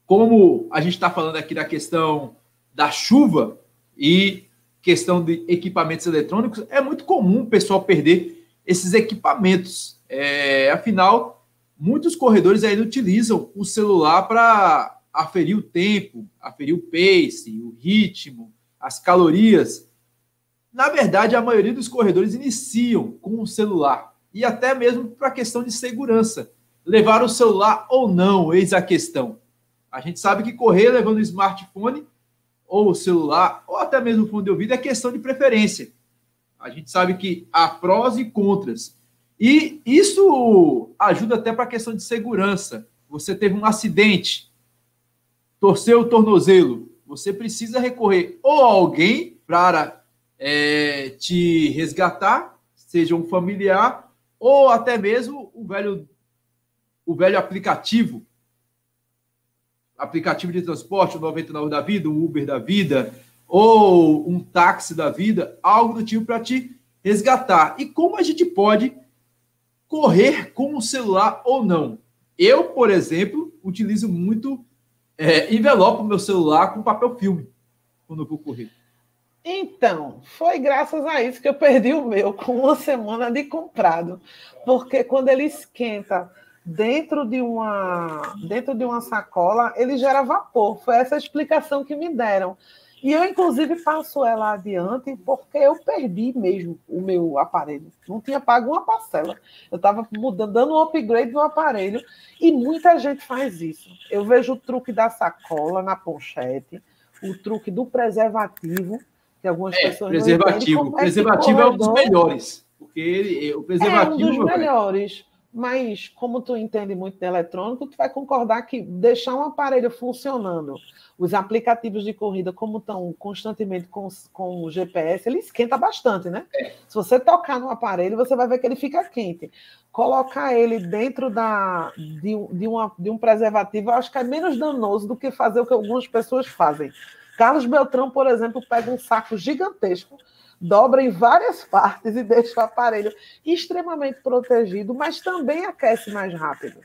como a gente está falando aqui da questão da chuva, e questão de equipamentos eletrônicos, é muito comum o pessoal perder esses equipamentos. É, afinal, muitos corredores ainda utilizam o celular para aferir o tempo, aferir o pace, o ritmo, as calorias. Na verdade, a maioria dos corredores iniciam com o celular e até mesmo para a questão de segurança. Levar o celular ou não, eis a questão. A gente sabe que correr levando o smartphone ou o celular, ou até mesmo o fone de ouvido, é questão de preferência. A gente sabe que há prós e contras. E isso ajuda até para a questão de segurança. Você teve um acidente, torceu o tornozelo, você precisa recorrer ou a alguém para é, te resgatar, seja um familiar, ou até mesmo o velho, o velho aplicativo aplicativo de transporte, o 99 da vida, um Uber da vida, ou um táxi da vida, algo do tipo para te resgatar. E como a gente pode correr com o celular ou não? Eu, por exemplo, utilizo muito é, envelope meu celular com papel filme quando eu vou correr. Então, foi graças a isso que eu perdi o meu com uma semana de comprado. Porque quando ele esquenta dentro de uma dentro de uma sacola, ele gera vapor. Foi essa a explicação que me deram. E eu, inclusive, passo ela adiante porque eu perdi mesmo o meu aparelho. Não tinha pago uma parcela. Eu estava dando um upgrade no aparelho. E muita gente faz isso. Eu vejo o truque da sacola na pochete, o truque do preservativo, que algumas é, pessoas preservativo. não O preservativo é um dos melhores. Porque ele, o preservativo. É um dos melhores. mas como tu entende muito de eletrônico, tu vai concordar que deixar um aparelho funcionando, os aplicativos de corrida, como estão constantemente com, com o GPS, ele esquenta bastante, né? É. Se você tocar no aparelho, você vai ver que ele fica quente. Colocar ele dentro da, de, de, uma, de um preservativo, eu acho que é menos danoso do que fazer o que algumas pessoas fazem. Carlos Beltrão, por exemplo, pega um saco gigantesco dobra em várias partes e deixa o aparelho extremamente protegido, mas também aquece mais rápido.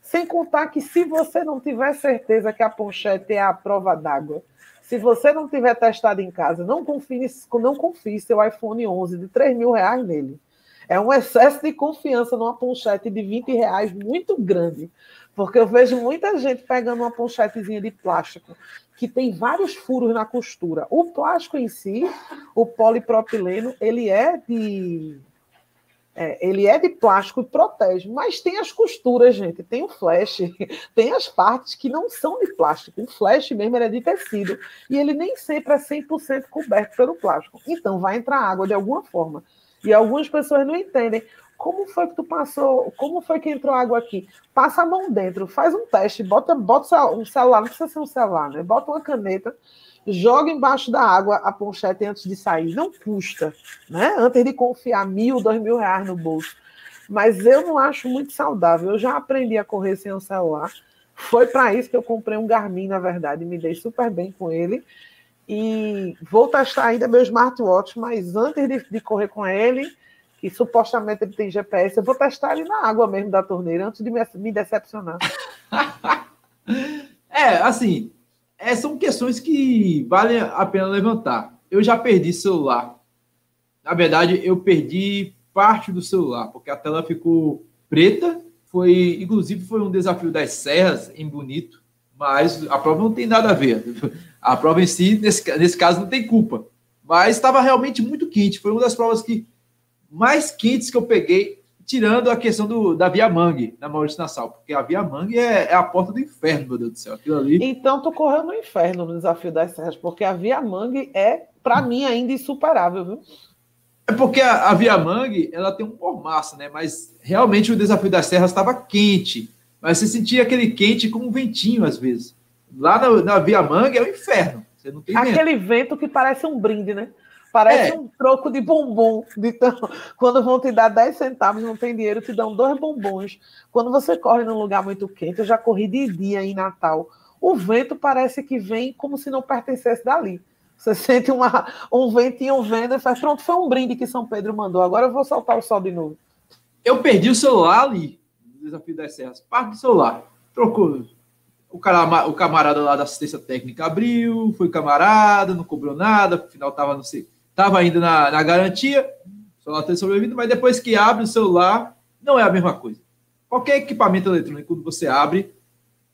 Sem contar que se você não tiver certeza que a ponchete é a prova d'água, se você não tiver testado em casa, não confie, não confie seu iPhone 11 de 3 mil reais nele. É um excesso de confiança numa ponchete de 20 reais muito grande. Porque eu vejo muita gente pegando uma ponchetezinha de plástico que tem vários furos na costura. O plástico em si, o polipropileno, ele é de é, ele é de plástico e protege, mas tem as costuras, gente. Tem o flash, [laughs] tem as partes que não são de plástico. O flash mesmo é de tecido e ele nem sempre é 100% coberto pelo plástico. Então vai entrar água de alguma forma. E algumas pessoas não entendem. Como foi que tu passou? Como foi que entrou água aqui? Passa a mão dentro, faz um teste, bota, bota um celular, não precisa ser um celular, né? Bota uma caneta, joga embaixo da água a ponchete antes de sair. Não custa, né? Antes de confiar mil, dois mil reais no bolso. Mas eu não acho muito saudável. Eu já aprendi a correr sem o celular. Foi para isso que eu comprei um Garmin, na verdade, me dei super bem com ele. E vou testar ainda meu smartwatch, mas antes de, de correr com ele, e supostamente ele tem GPS, eu vou testar ele na água mesmo da torneira antes de me, me decepcionar. [laughs] é, assim, é, são questões que valem a pena levantar. Eu já perdi celular. Na verdade, eu perdi parte do celular, porque a tela ficou preta. Foi, inclusive, foi um desafio das serras em Bonito, mas a prova não tem nada a ver. [laughs] A prova em si, nesse, nesse caso, não tem culpa. Mas estava realmente muito quente. Foi uma das provas que mais quentes que eu peguei, tirando a questão do, da Via Mangue, na Maurício Nassau, porque a Via Mangue é, é, a porta do inferno, meu Deus do céu. Aquilo ali. Então, tu correu no inferno no desafio das serras, porque a Via Mangue é, para mim, ainda insuperável, viu? É porque a, a Via Mangue, ela tem um mormaço, né? Mas realmente o desafio das serras estava quente. Mas você sentia aquele quente com um ventinho, às vezes. Lá na, na Via Mangue é o inferno. Você não tem Aquele vento. vento que parece um brinde, né? Parece é. um troco de bombom. De tão... Quando vão te dar 10 centavos, não tem dinheiro, te dão dois bombons. Quando você corre num lugar muito quente, eu já corri de dia em Natal. O vento parece que vem como se não pertencesse dali. Você [laughs] sente uma, um ventinho vendo e faz, pronto, foi um brinde que São Pedro mandou. Agora eu vou soltar o sol de novo. Eu perdi o celular ali, no Desafio das Serras. Parte do celular. Trocou. O, cara, o camarada lá da assistência técnica abriu, foi camarada, não cobrou nada, afinal tava, não sei, Estava ainda na, na garantia, o celular ter sobrevivido, mas depois que abre o celular, não é a mesma coisa. Qualquer equipamento eletrônico, quando você abre,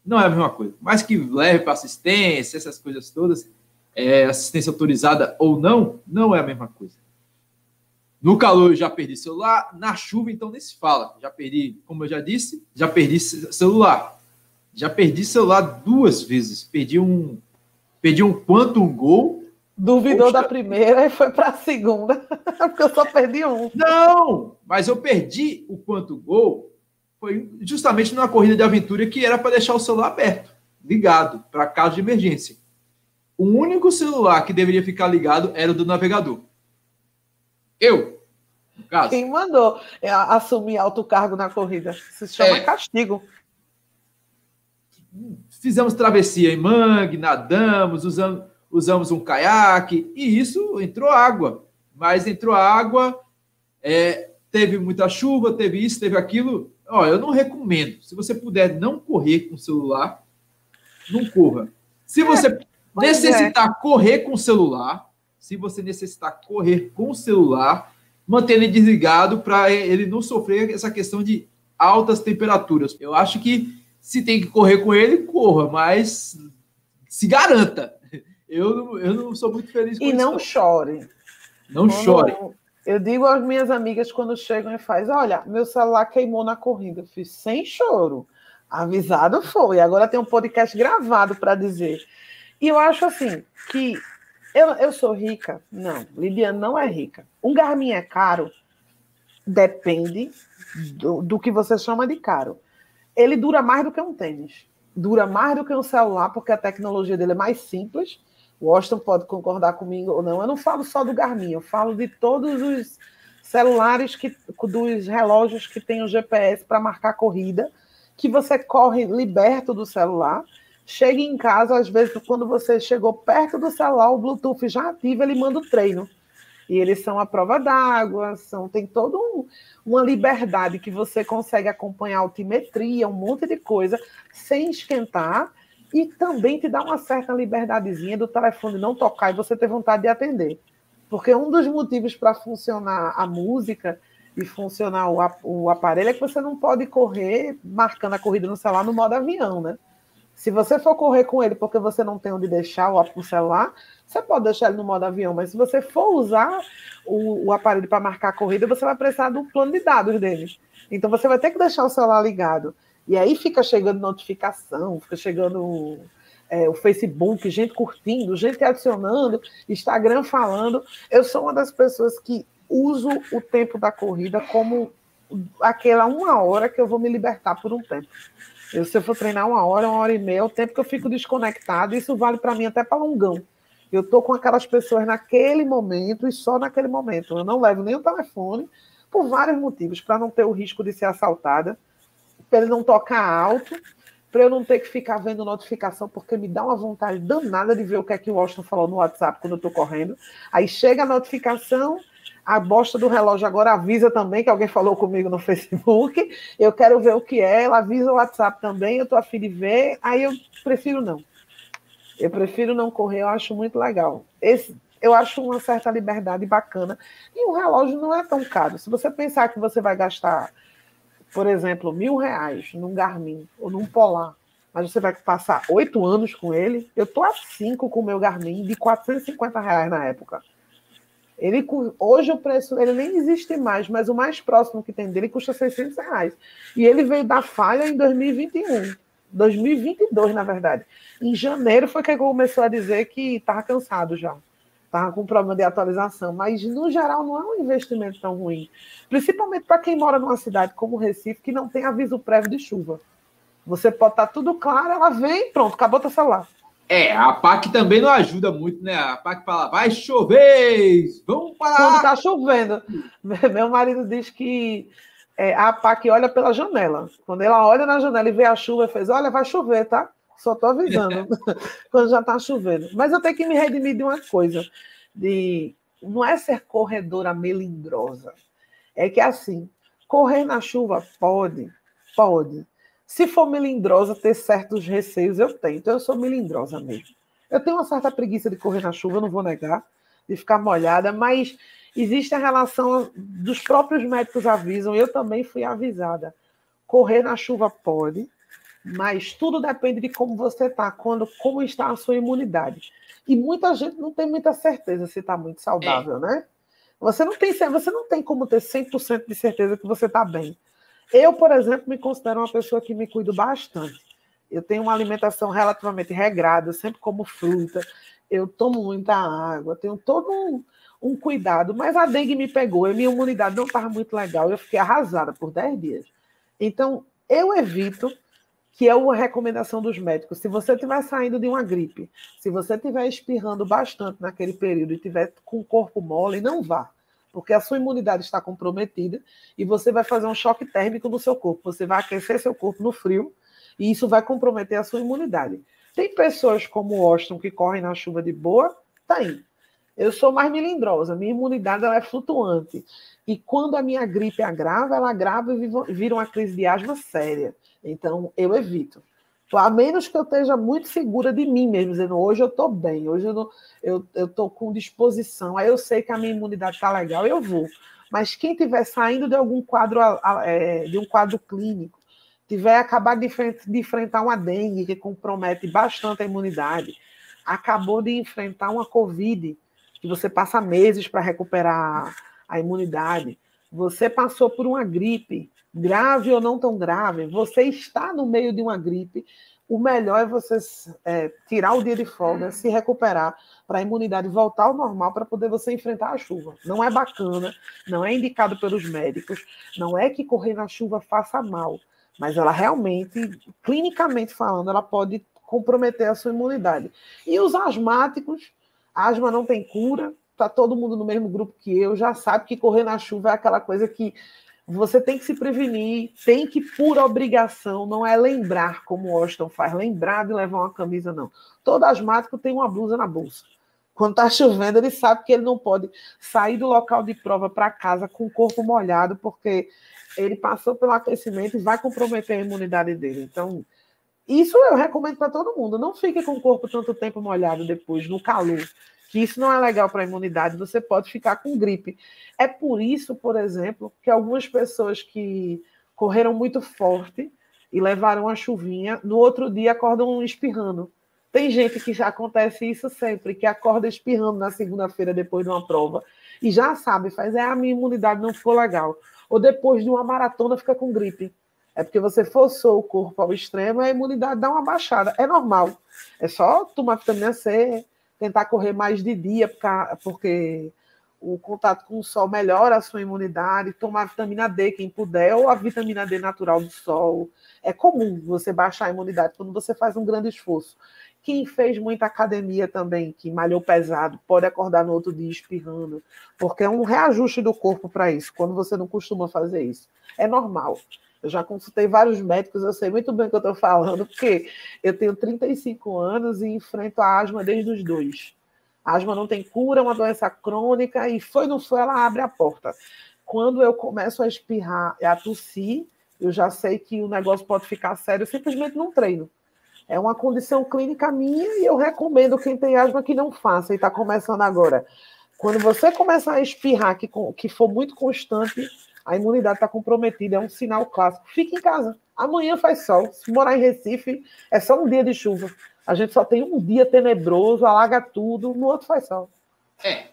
não é a mesma coisa. Mas que leve para assistência, essas coisas todas, é, assistência autorizada ou não, não é a mesma coisa. No calor eu já perdi celular, na chuva então nem se fala. Já perdi, como eu já disse, já perdi celular. Já perdi celular duas vezes. Perdi um, perdi um Quantum Gol Duvidou Poxa. da primeira e foi para a segunda, [laughs] porque eu só perdi um. Não, mas eu perdi o quanto gol foi justamente numa corrida de aventura que era para deixar o celular aberto, ligado, para caso de emergência. O único celular que deveria ficar ligado era o do navegador. Eu, caso. Quem mandou é, assumir alto cargo na corrida? Se chama é. castigo. Fizemos travessia em mangue, nadamos, usamos usamos um caiaque, e isso entrou água. Mas entrou água, é, teve muita chuva, teve isso, teve aquilo. Ó, eu não recomendo. Se você puder não correr com o celular, não corra. Se você é, necessitar é. correr com o celular, se você necessitar correr com o celular, mantenha ele desligado para ele não sofrer essa questão de altas temperaturas. Eu acho que se tem que correr com ele, corra, mas se garanta. Eu, eu não sou muito feliz com e isso. E não chore. Não quando, chore. Eu digo às minhas amigas quando chegam e faz, olha, meu celular queimou na corrida. Eu fiz sem choro. Avisado foi. Agora tem um podcast gravado para dizer. E eu acho assim que eu, eu sou rica. Não, Lidiane não é rica. Um Garmin é caro. Depende do, do que você chama de caro. Ele dura mais do que um tênis. Dura mais do que um celular, porque a tecnologia dele é mais simples. O Austin pode concordar comigo ou não. Eu não falo só do Garmin, eu falo de todos os celulares que, dos relógios que tem o GPS para marcar corrida, que você corre liberto do celular. Chega em casa, às vezes, quando você chegou perto do celular, o Bluetooth já ativa, ele manda o treino. E eles são a prova d'água, são tem toda um, uma liberdade que você consegue acompanhar altimetria, um monte de coisa, sem esquentar, e também te dá uma certa liberdadezinha do telefone não tocar e você ter vontade de atender. Porque um dos motivos para funcionar a música e funcionar o, o aparelho é que você não pode correr marcando a corrida no celular no modo avião, né? Se você for correr com ele porque você não tem onde deixar o celular, você pode deixar ele no modo avião, mas se você for usar o, o aparelho para marcar a corrida, você vai precisar do plano de dados dele. Então você vai ter que deixar o celular ligado. E aí fica chegando notificação, fica chegando é, o Facebook, gente curtindo, gente adicionando, Instagram falando. Eu sou uma das pessoas que uso o tempo da corrida como aquela uma hora que eu vou me libertar por um tempo. Eu, se eu for treinar uma hora, uma hora e meia, é o tempo que eu fico desconectado, isso vale para mim até para longão. Eu estou com aquelas pessoas naquele momento e só naquele momento. Eu não levo nem o telefone, por vários motivos, para não ter o risco de ser assaltada, para ele não tocar alto para eu não ter que ficar vendo notificação, porque me dá uma vontade danada de ver o que é que o Washington falou no WhatsApp quando eu estou correndo. Aí chega a notificação, a bosta do relógio agora avisa também que alguém falou comigo no [laughs] Facebook. Eu quero ver o que é, ela avisa o WhatsApp também, eu estou afim de ver, aí eu prefiro não. Eu prefiro não correr, eu acho muito legal. Esse, eu acho uma certa liberdade bacana. E o relógio não é tão caro. Se você pensar que você vai gastar por exemplo, mil reais num Garmin ou num Polar, mas você vai passar oito anos com ele, eu tô a cinco com o meu Garmin de 450 reais na época. Ele, hoje o preço ele nem existe mais, mas o mais próximo que tem dele custa 600 reais. E ele veio da falha em 2021, 2022 na verdade. Em janeiro foi que ele começou a dizer que estava cansado já estava com problema de atualização, mas no geral não é um investimento tão ruim, principalmente para quem mora numa cidade como Recife que não tem aviso prévio de chuva. Você pode estar tá tudo claro, ela vem, pronto, acabou teu celular. É, a PAC também não ajuda muito, né? A PAC fala, vai chover, vamos parar. Quando está chovendo. [laughs] Meu marido diz que é, a PAC olha pela janela. Quando ela olha na janela e vê a chuva, fez, olha, vai chover, tá? Só estou avisando [laughs] quando já está chovendo. Mas eu tenho que me redimir de uma coisa: de não é ser corredora melindrosa. É que assim, correr na chuva pode, pode. Se for melindrosa, ter certos receios, eu tenho. Então eu sou melindrosa mesmo. Eu tenho uma certa preguiça de correr na chuva, não vou negar, de ficar molhada, mas existe a relação dos próprios médicos avisam, eu também fui avisada. Correr na chuva pode, mas tudo depende de como você está, quando como está a sua imunidade. E muita gente não tem muita certeza se está muito saudável, é. né? Você não tem, você não tem como ter 100% de certeza que você está bem. Eu, por exemplo, me considero uma pessoa que me cuido bastante. Eu tenho uma alimentação relativamente regrada, sempre como fruta, eu tomo muita água, tenho todo um, um cuidado, mas a dengue me pegou, e minha imunidade não estava muito legal, eu fiquei arrasada por 10 dias. Então, eu evito que é uma recomendação dos médicos. Se você estiver saindo de uma gripe, se você estiver espirrando bastante naquele período e estiver com o corpo mole, não vá, porque a sua imunidade está comprometida e você vai fazer um choque térmico no seu corpo. Você vai aquecer seu corpo no frio e isso vai comprometer a sua imunidade. Tem pessoas como o Austin que correm na chuva de boa, tá aí. Eu sou mais melindrosa, minha imunidade ela é flutuante. E quando a minha gripe agrava, ela agrava e vira uma crise de asma séria. Então, eu evito. A menos que eu esteja muito segura de mim mesmo, dizendo, hoje eu estou bem, hoje eu estou com disposição, aí eu sei que a minha imunidade está legal, eu vou. Mas quem estiver saindo de algum quadro, é, de um quadro clínico, tiver acabado de, de enfrentar uma dengue que compromete bastante a imunidade, acabou de enfrentar uma Covid, que você passa meses para recuperar a imunidade, você passou por uma gripe, grave ou não tão grave, você está no meio de uma gripe, o melhor é você é, tirar o dia de folga, se recuperar, para a imunidade voltar ao normal, para poder você enfrentar a chuva. Não é bacana, não é indicado pelos médicos, não é que correr na chuva faça mal, mas ela realmente, clinicamente falando, ela pode comprometer a sua imunidade. E os asmáticos, asma não tem cura, tá todo mundo no mesmo grupo que eu, já sabe que correr na chuva é aquela coisa que você tem que se prevenir, tem que, por obrigação, não é lembrar, como o Austin faz, lembrar de levar uma camisa, não. Todo asmático tem uma blusa na bolsa. Quando está chovendo, ele sabe que ele não pode sair do local de prova para casa com o corpo molhado, porque ele passou pelo aquecimento e vai comprometer a imunidade dele. Então, isso eu recomendo para todo mundo. Não fique com o corpo tanto tempo molhado depois, no calor que isso não é legal para a imunidade, você pode ficar com gripe. É por isso, por exemplo, que algumas pessoas que correram muito forte e levaram a chuvinha, no outro dia acordam espirrando. Tem gente que acontece isso sempre, que acorda espirrando na segunda-feira depois de uma prova e já sabe, faz, é a minha imunidade não ficou legal. Ou depois de uma maratona fica com gripe. É porque você forçou o corpo ao extremo a imunidade dá uma baixada. É normal. É só tomar vitamina C, tentar correr mais de dia, porque o contato com o sol melhora a sua imunidade, tomar vitamina D, quem puder, ou a vitamina D natural do sol. É comum você baixar a imunidade quando você faz um grande esforço. Quem fez muita academia também, que malhou pesado, pode acordar no outro dia espirrando, porque é um reajuste do corpo para isso, quando você não costuma fazer isso. É normal. Eu já consultei vários médicos, eu sei muito bem o que eu estou falando, porque eu tenho 35 anos e enfrento a asma desde os dois. A asma não tem cura, é uma doença crônica, e foi não foi, ela abre a porta. Quando eu começo a espirrar e a tossir, eu já sei que o negócio pode ficar sério, simplesmente não treino. É uma condição clínica minha e eu recomendo quem tem asma que não faça e está começando agora. Quando você começar a espirrar, que, que for muito constante, a imunidade está comprometida, é um sinal clássico. Fique em casa. Amanhã faz sol. Se morar em Recife, é só um dia de chuva. A gente só tem um dia tenebroso, alaga tudo, no outro faz sol. É,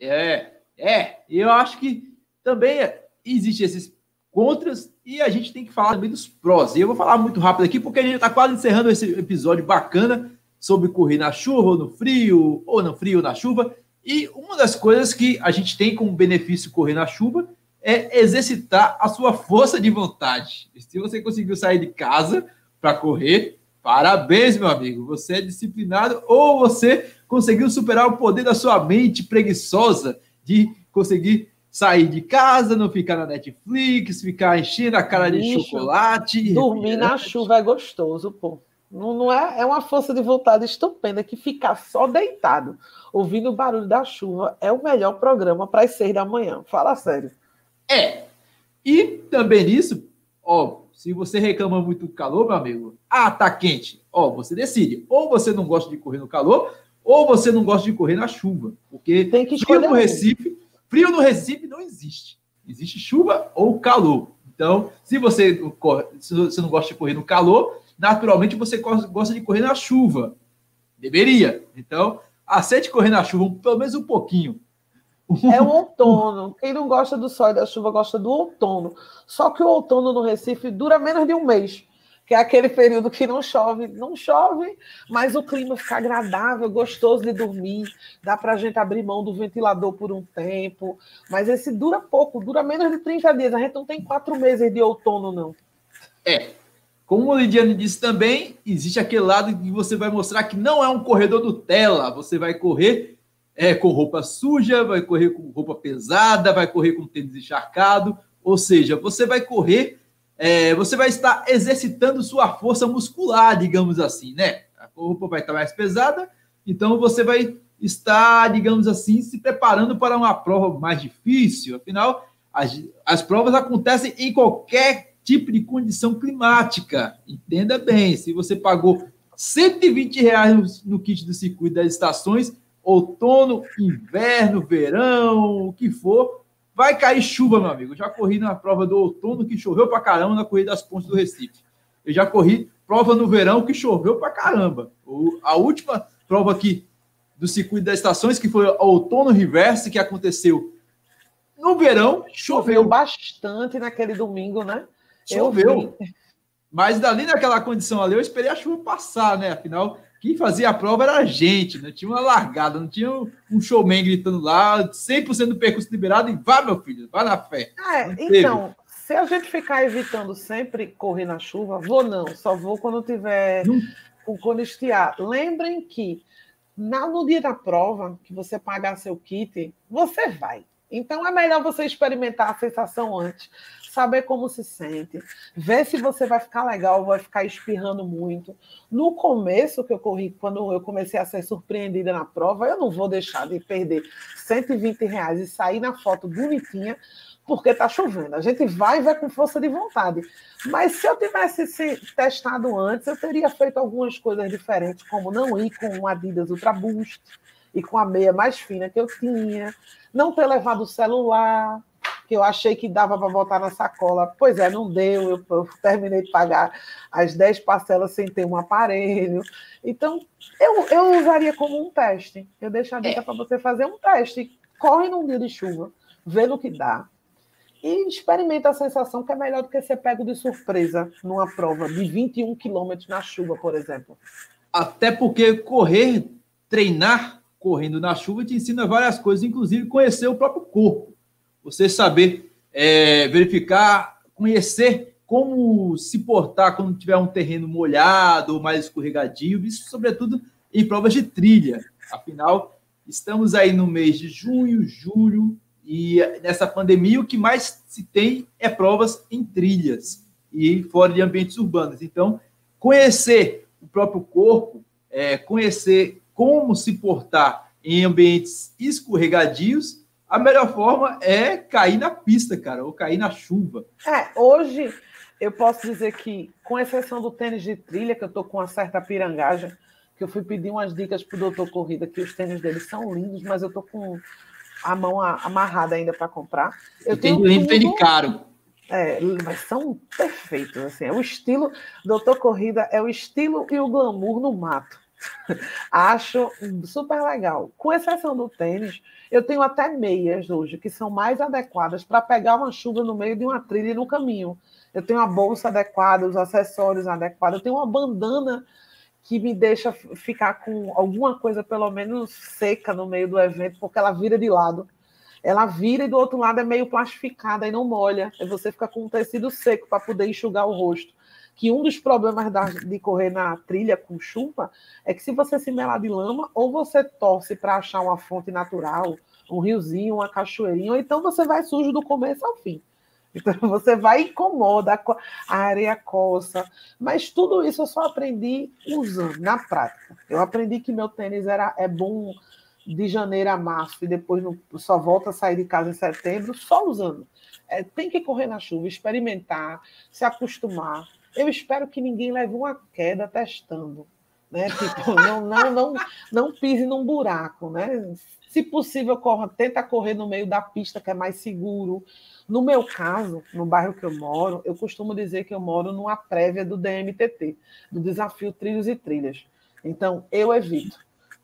é, é. Eu acho que também existe esses contras e a gente tem que falar também dos prós. E eu vou falar muito rápido aqui, porque a gente está quase encerrando esse episódio bacana sobre correr na chuva ou no frio, ou no frio ou na chuva. E uma das coisas que a gente tem como benefício correr na chuva é exercitar a sua força de vontade. Se você conseguiu sair de casa para correr, parabéns, meu amigo. Você é disciplinado ou você conseguiu superar o poder da sua mente preguiçosa de conseguir sair de casa, não ficar na Netflix, ficar enchendo a cara Bicho, de chocolate. Dormir na chuva é gostoso, pô. Não, não é, é uma força de vontade estupenda que ficar só deitado, ouvindo o barulho da chuva, é o melhor programa para as seis da manhã. Fala sério. É. E também nisso, ó, se você reclama muito do calor, meu amigo, ah, tá quente. Ó, você decide. Ou você não gosta de correr no calor, ou você não gosta de correr na chuva. Porque Tem que frio no Recife, frio no Recife não existe. Existe chuva ou calor. Então, se você, se você não gosta de correr no calor, naturalmente você gosta de correr na chuva. Deveria. Então, aceite correr na chuva pelo menos um pouquinho. É o outono. Quem não gosta do sol e da chuva gosta do outono. Só que o outono no Recife dura menos de um mês, que é aquele período que não chove. Não chove, mas o clima fica agradável, gostoso de dormir. Dá para a gente abrir mão do ventilador por um tempo. Mas esse dura pouco, dura menos de 30 dias. A gente não tem quatro meses de outono, não. É. Como o Lidiane disse também, existe aquele lado que você vai mostrar que não é um corredor Nutella. Você vai correr é, com roupa suja, vai correr com roupa pesada, vai correr com tênis encharcado, ou seja, você vai correr, é, você vai estar exercitando sua força muscular, digamos assim, né? A roupa vai estar mais pesada, então você vai estar, digamos assim, se preparando para uma prova mais difícil. Afinal, as, as provas acontecem em qualquer tipo de condição climática. Entenda bem, se você pagou 120 reais no, no kit do circuito das estações, outono, inverno, verão, o que for, vai cair chuva, meu amigo. Eu já corri na prova do outono que choveu pra caramba na corrida das pontes do Recife. Eu já corri prova no verão que choveu pra caramba. O, a última prova aqui do circuito das estações, que foi o outono reverse, que aconteceu no verão, choveu. Choveu bastante naquele domingo, né? Choveu. Mas dali naquela condição ali, eu esperei a chuva passar, né? Afinal, quem fazia a prova era a gente, não né? tinha uma largada, não tinha um showman gritando lá, 100% do percurso liberado e vá, meu filho, vá na fé. É, então, se a gente ficar evitando sempre correr na chuva, vou não, só vou quando tiver, quando estiar. Lembrem que na, no dia da prova, que você pagar seu kit, você vai. Então é melhor você experimentar a sensação antes, saber como se sente, ver se você vai ficar legal, vai ficar espirrando muito. No começo que eu corri, quando eu comecei a ser surpreendida na prova, eu não vou deixar de perder 120 reais e sair na foto bonitinha porque está chovendo. A gente vai e vai com força de vontade. Mas se eu tivesse se testado antes, eu teria feito algumas coisas diferentes, como não ir com um Adidas Ultra Boost e com a meia mais fina que eu tinha, não ter levado o celular, que eu achei que dava para botar na sacola. Pois é, não deu. Eu, eu, terminei de pagar as 10 parcelas sem ter um aparelho. Então, eu, eu usaria como um teste. Eu deixaria é. para você fazer um teste. Corre num dia de chuva, vê no que dá e experimenta a sensação que é melhor do que ser pego de surpresa numa prova de 21 quilômetros na chuva, por exemplo. Até porque correr, treinar correndo na chuva te ensina várias coisas, inclusive conhecer o próprio corpo. Você saber é, verificar, conhecer como se portar quando tiver um terreno molhado ou mais escorregadio, isso sobretudo em provas de trilha. Afinal, estamos aí no mês de junho, julho, e nessa pandemia, o que mais se tem é provas em trilhas e fora de ambientes urbanos. Então, conhecer o próprio corpo, é, conhecer como se portar em ambientes escorregadios, a melhor forma é cair na pista, cara, ou cair na chuva. É, hoje eu posso dizer que, com exceção do tênis de trilha, que eu estou com uma certa pirangagem, que eu fui pedir umas dicas para o doutor Corrida, que os tênis dele são lindos, mas eu estou com a mão amarrada ainda para comprar. Eu tenho tudo... tênis caro. É, mas são perfeitos. Assim, é o estilo. Doutor Corrida é o estilo e o glamour no mato. Acho super legal. Com exceção do tênis, eu tenho até meias hoje que são mais adequadas para pegar uma chuva no meio de uma trilha e no caminho. Eu tenho a bolsa adequada, os acessórios adequados, eu tenho uma bandana que me deixa ficar com alguma coisa pelo menos seca no meio do evento, porque ela vira de lado. Ela vira e do outro lado é meio plastificada e não molha. E você fica com um tecido seco para poder enxugar o rosto. Que um dos problemas da, de correr na trilha com chuva é que se você se melar de lama, ou você torce para achar uma fonte natural, um riozinho, uma cachoeirinha, ou então você vai sujo do começo ao fim. Então [laughs] você vai e incomoda, a areia coça. Mas tudo isso eu só aprendi usando, na prática. Eu aprendi que meu tênis era, é bom de janeiro a março e depois só volta a sair de casa em setembro, só usando. É, tem que correr na chuva, experimentar, se acostumar. Eu espero que ninguém leve uma queda testando. Né? Tipo, não, não, não, não pise num buraco, né? Se possível, corra, tenta correr no meio da pista, que é mais seguro. No meu caso, no bairro que eu moro, eu costumo dizer que eu moro numa prévia do DMTT, do Desafio Trilhos e Trilhas. Então, eu evito,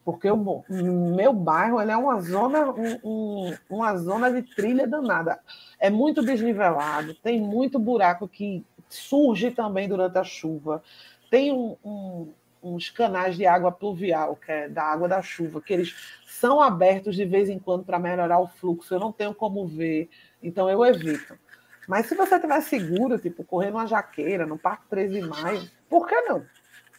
porque o meu bairro é uma zona, um, um, uma zona de trilha danada. É muito desnivelado, tem muito buraco que surge também durante a chuva. Tem um, uns canais de água pluvial, que é da água da chuva, que eles são abertos de vez em quando para melhorar o fluxo. Eu não tenho como ver então eu evito. Mas se você tiver seguro, tipo, correr numa jaqueira, no Parque 13 de Maio, por que não?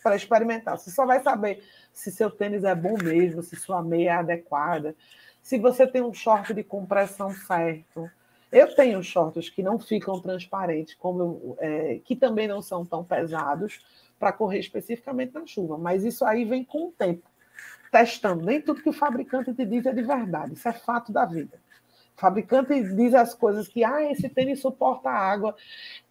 Para experimentar. Você só vai saber se seu tênis é bom mesmo, se sua meia é adequada, se você tem um short de compressão certo. Eu tenho shorts que não ficam transparentes, como é, que também não são tão pesados para correr especificamente na chuva, mas isso aí vem com o tempo, testando. Nem tudo que o fabricante te diz é de verdade, isso é fato da vida. O fabricante diz as coisas que ah, esse tênis suporta água.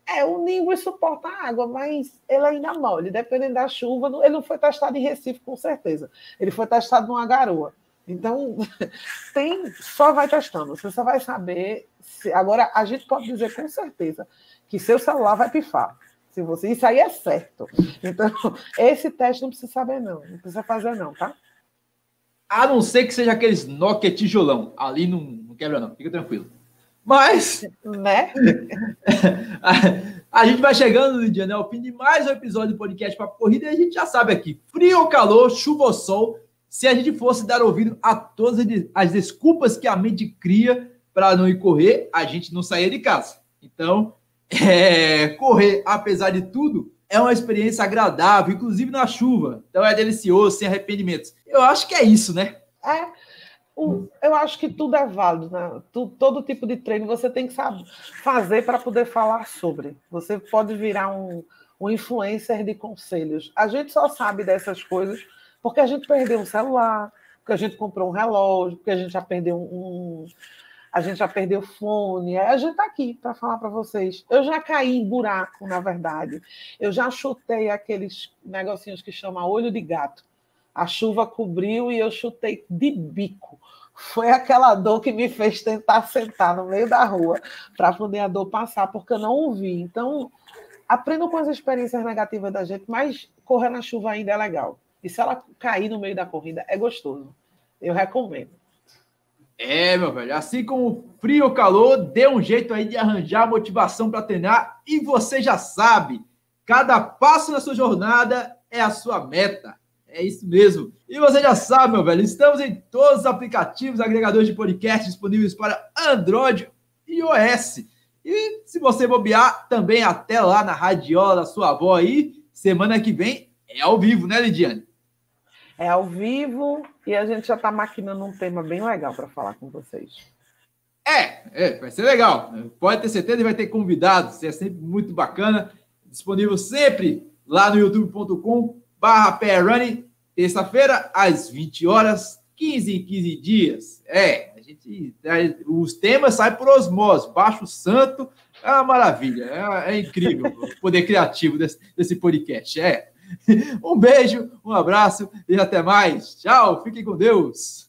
É, o Ningo suporta água, mas ele ainda mole. Dependendo da chuva, ele não foi testado em Recife, com certeza. Ele foi testado numa garoa. Então, [laughs] tem, só vai testando. Você só vai saber. Agora, a gente pode dizer com certeza que seu celular vai pifar. Se você, isso aí é certo. Então, [laughs] esse teste não precisa saber, não. Não precisa fazer, não, tá? A não ser que seja aqueles Nokia tijolão. Ali não, quebra, não, fica tranquilo. Mas. [laughs] Né? [laughs] A gente vai chegando, Lidiane, ao fim de mais um episódio do podcast Papo Corrida e a gente já sabe aqui, frio ou calor, chuva ou sol, se a gente fosse dar ouvido a todas as desculpas que a mente cria para não ir correr, a gente não saía de casa. Então, é, correr, apesar de tudo, é uma experiência agradável, inclusive na chuva. Então é delicioso, sem arrependimentos. Eu acho que é isso, né? É. O, eu acho que tudo é válido, né? Tu, todo tipo de treino você tem que saber fazer para poder falar sobre. Você pode virar um, um influencer de conselhos. A gente só sabe dessas coisas porque a gente perdeu um celular, porque a gente comprou um relógio, porque a gente já perdeu um, a gente já perdeu fone. A gente está aqui para falar para vocês. Eu já caí em buraco, na verdade. Eu já chutei aqueles negocinhos que chama olho de gato. A chuva cobriu e eu chutei de bico foi aquela dor que me fez tentar sentar no meio da rua para poder a dor passar, porque eu não ouvi. Então, aprendo com as experiências negativas da gente, mas correr na chuva ainda é legal. E se ela cair no meio da corrida, é gostoso. Eu recomendo. É, meu velho. Assim como frio ou calor, dê um jeito aí de arranjar motivação para treinar. E você já sabe, cada passo na sua jornada é a sua meta. É isso mesmo. E você já sabe, meu velho, estamos em todos os aplicativos agregadores de podcast disponíveis para Android e iOS. E se você bobear, também até lá na radiola da sua avó aí, semana que vem é ao vivo, né, Lidiane? É ao vivo e a gente já está maquinando um tema bem legal para falar com vocês. É, é, vai ser legal. Pode ter certeza que vai ter convidados, é sempre muito bacana. Disponível sempre lá no youtube.com barra terça-feira, às 20 horas, 15 em 15 dias. É, a gente, os temas saem por osmose. Baixo Santo é uma maravilha, é, é incrível o poder criativo desse, desse podcast. É. [laughs] Um beijo, um abraço e até mais. Tchau, fiquem com Deus.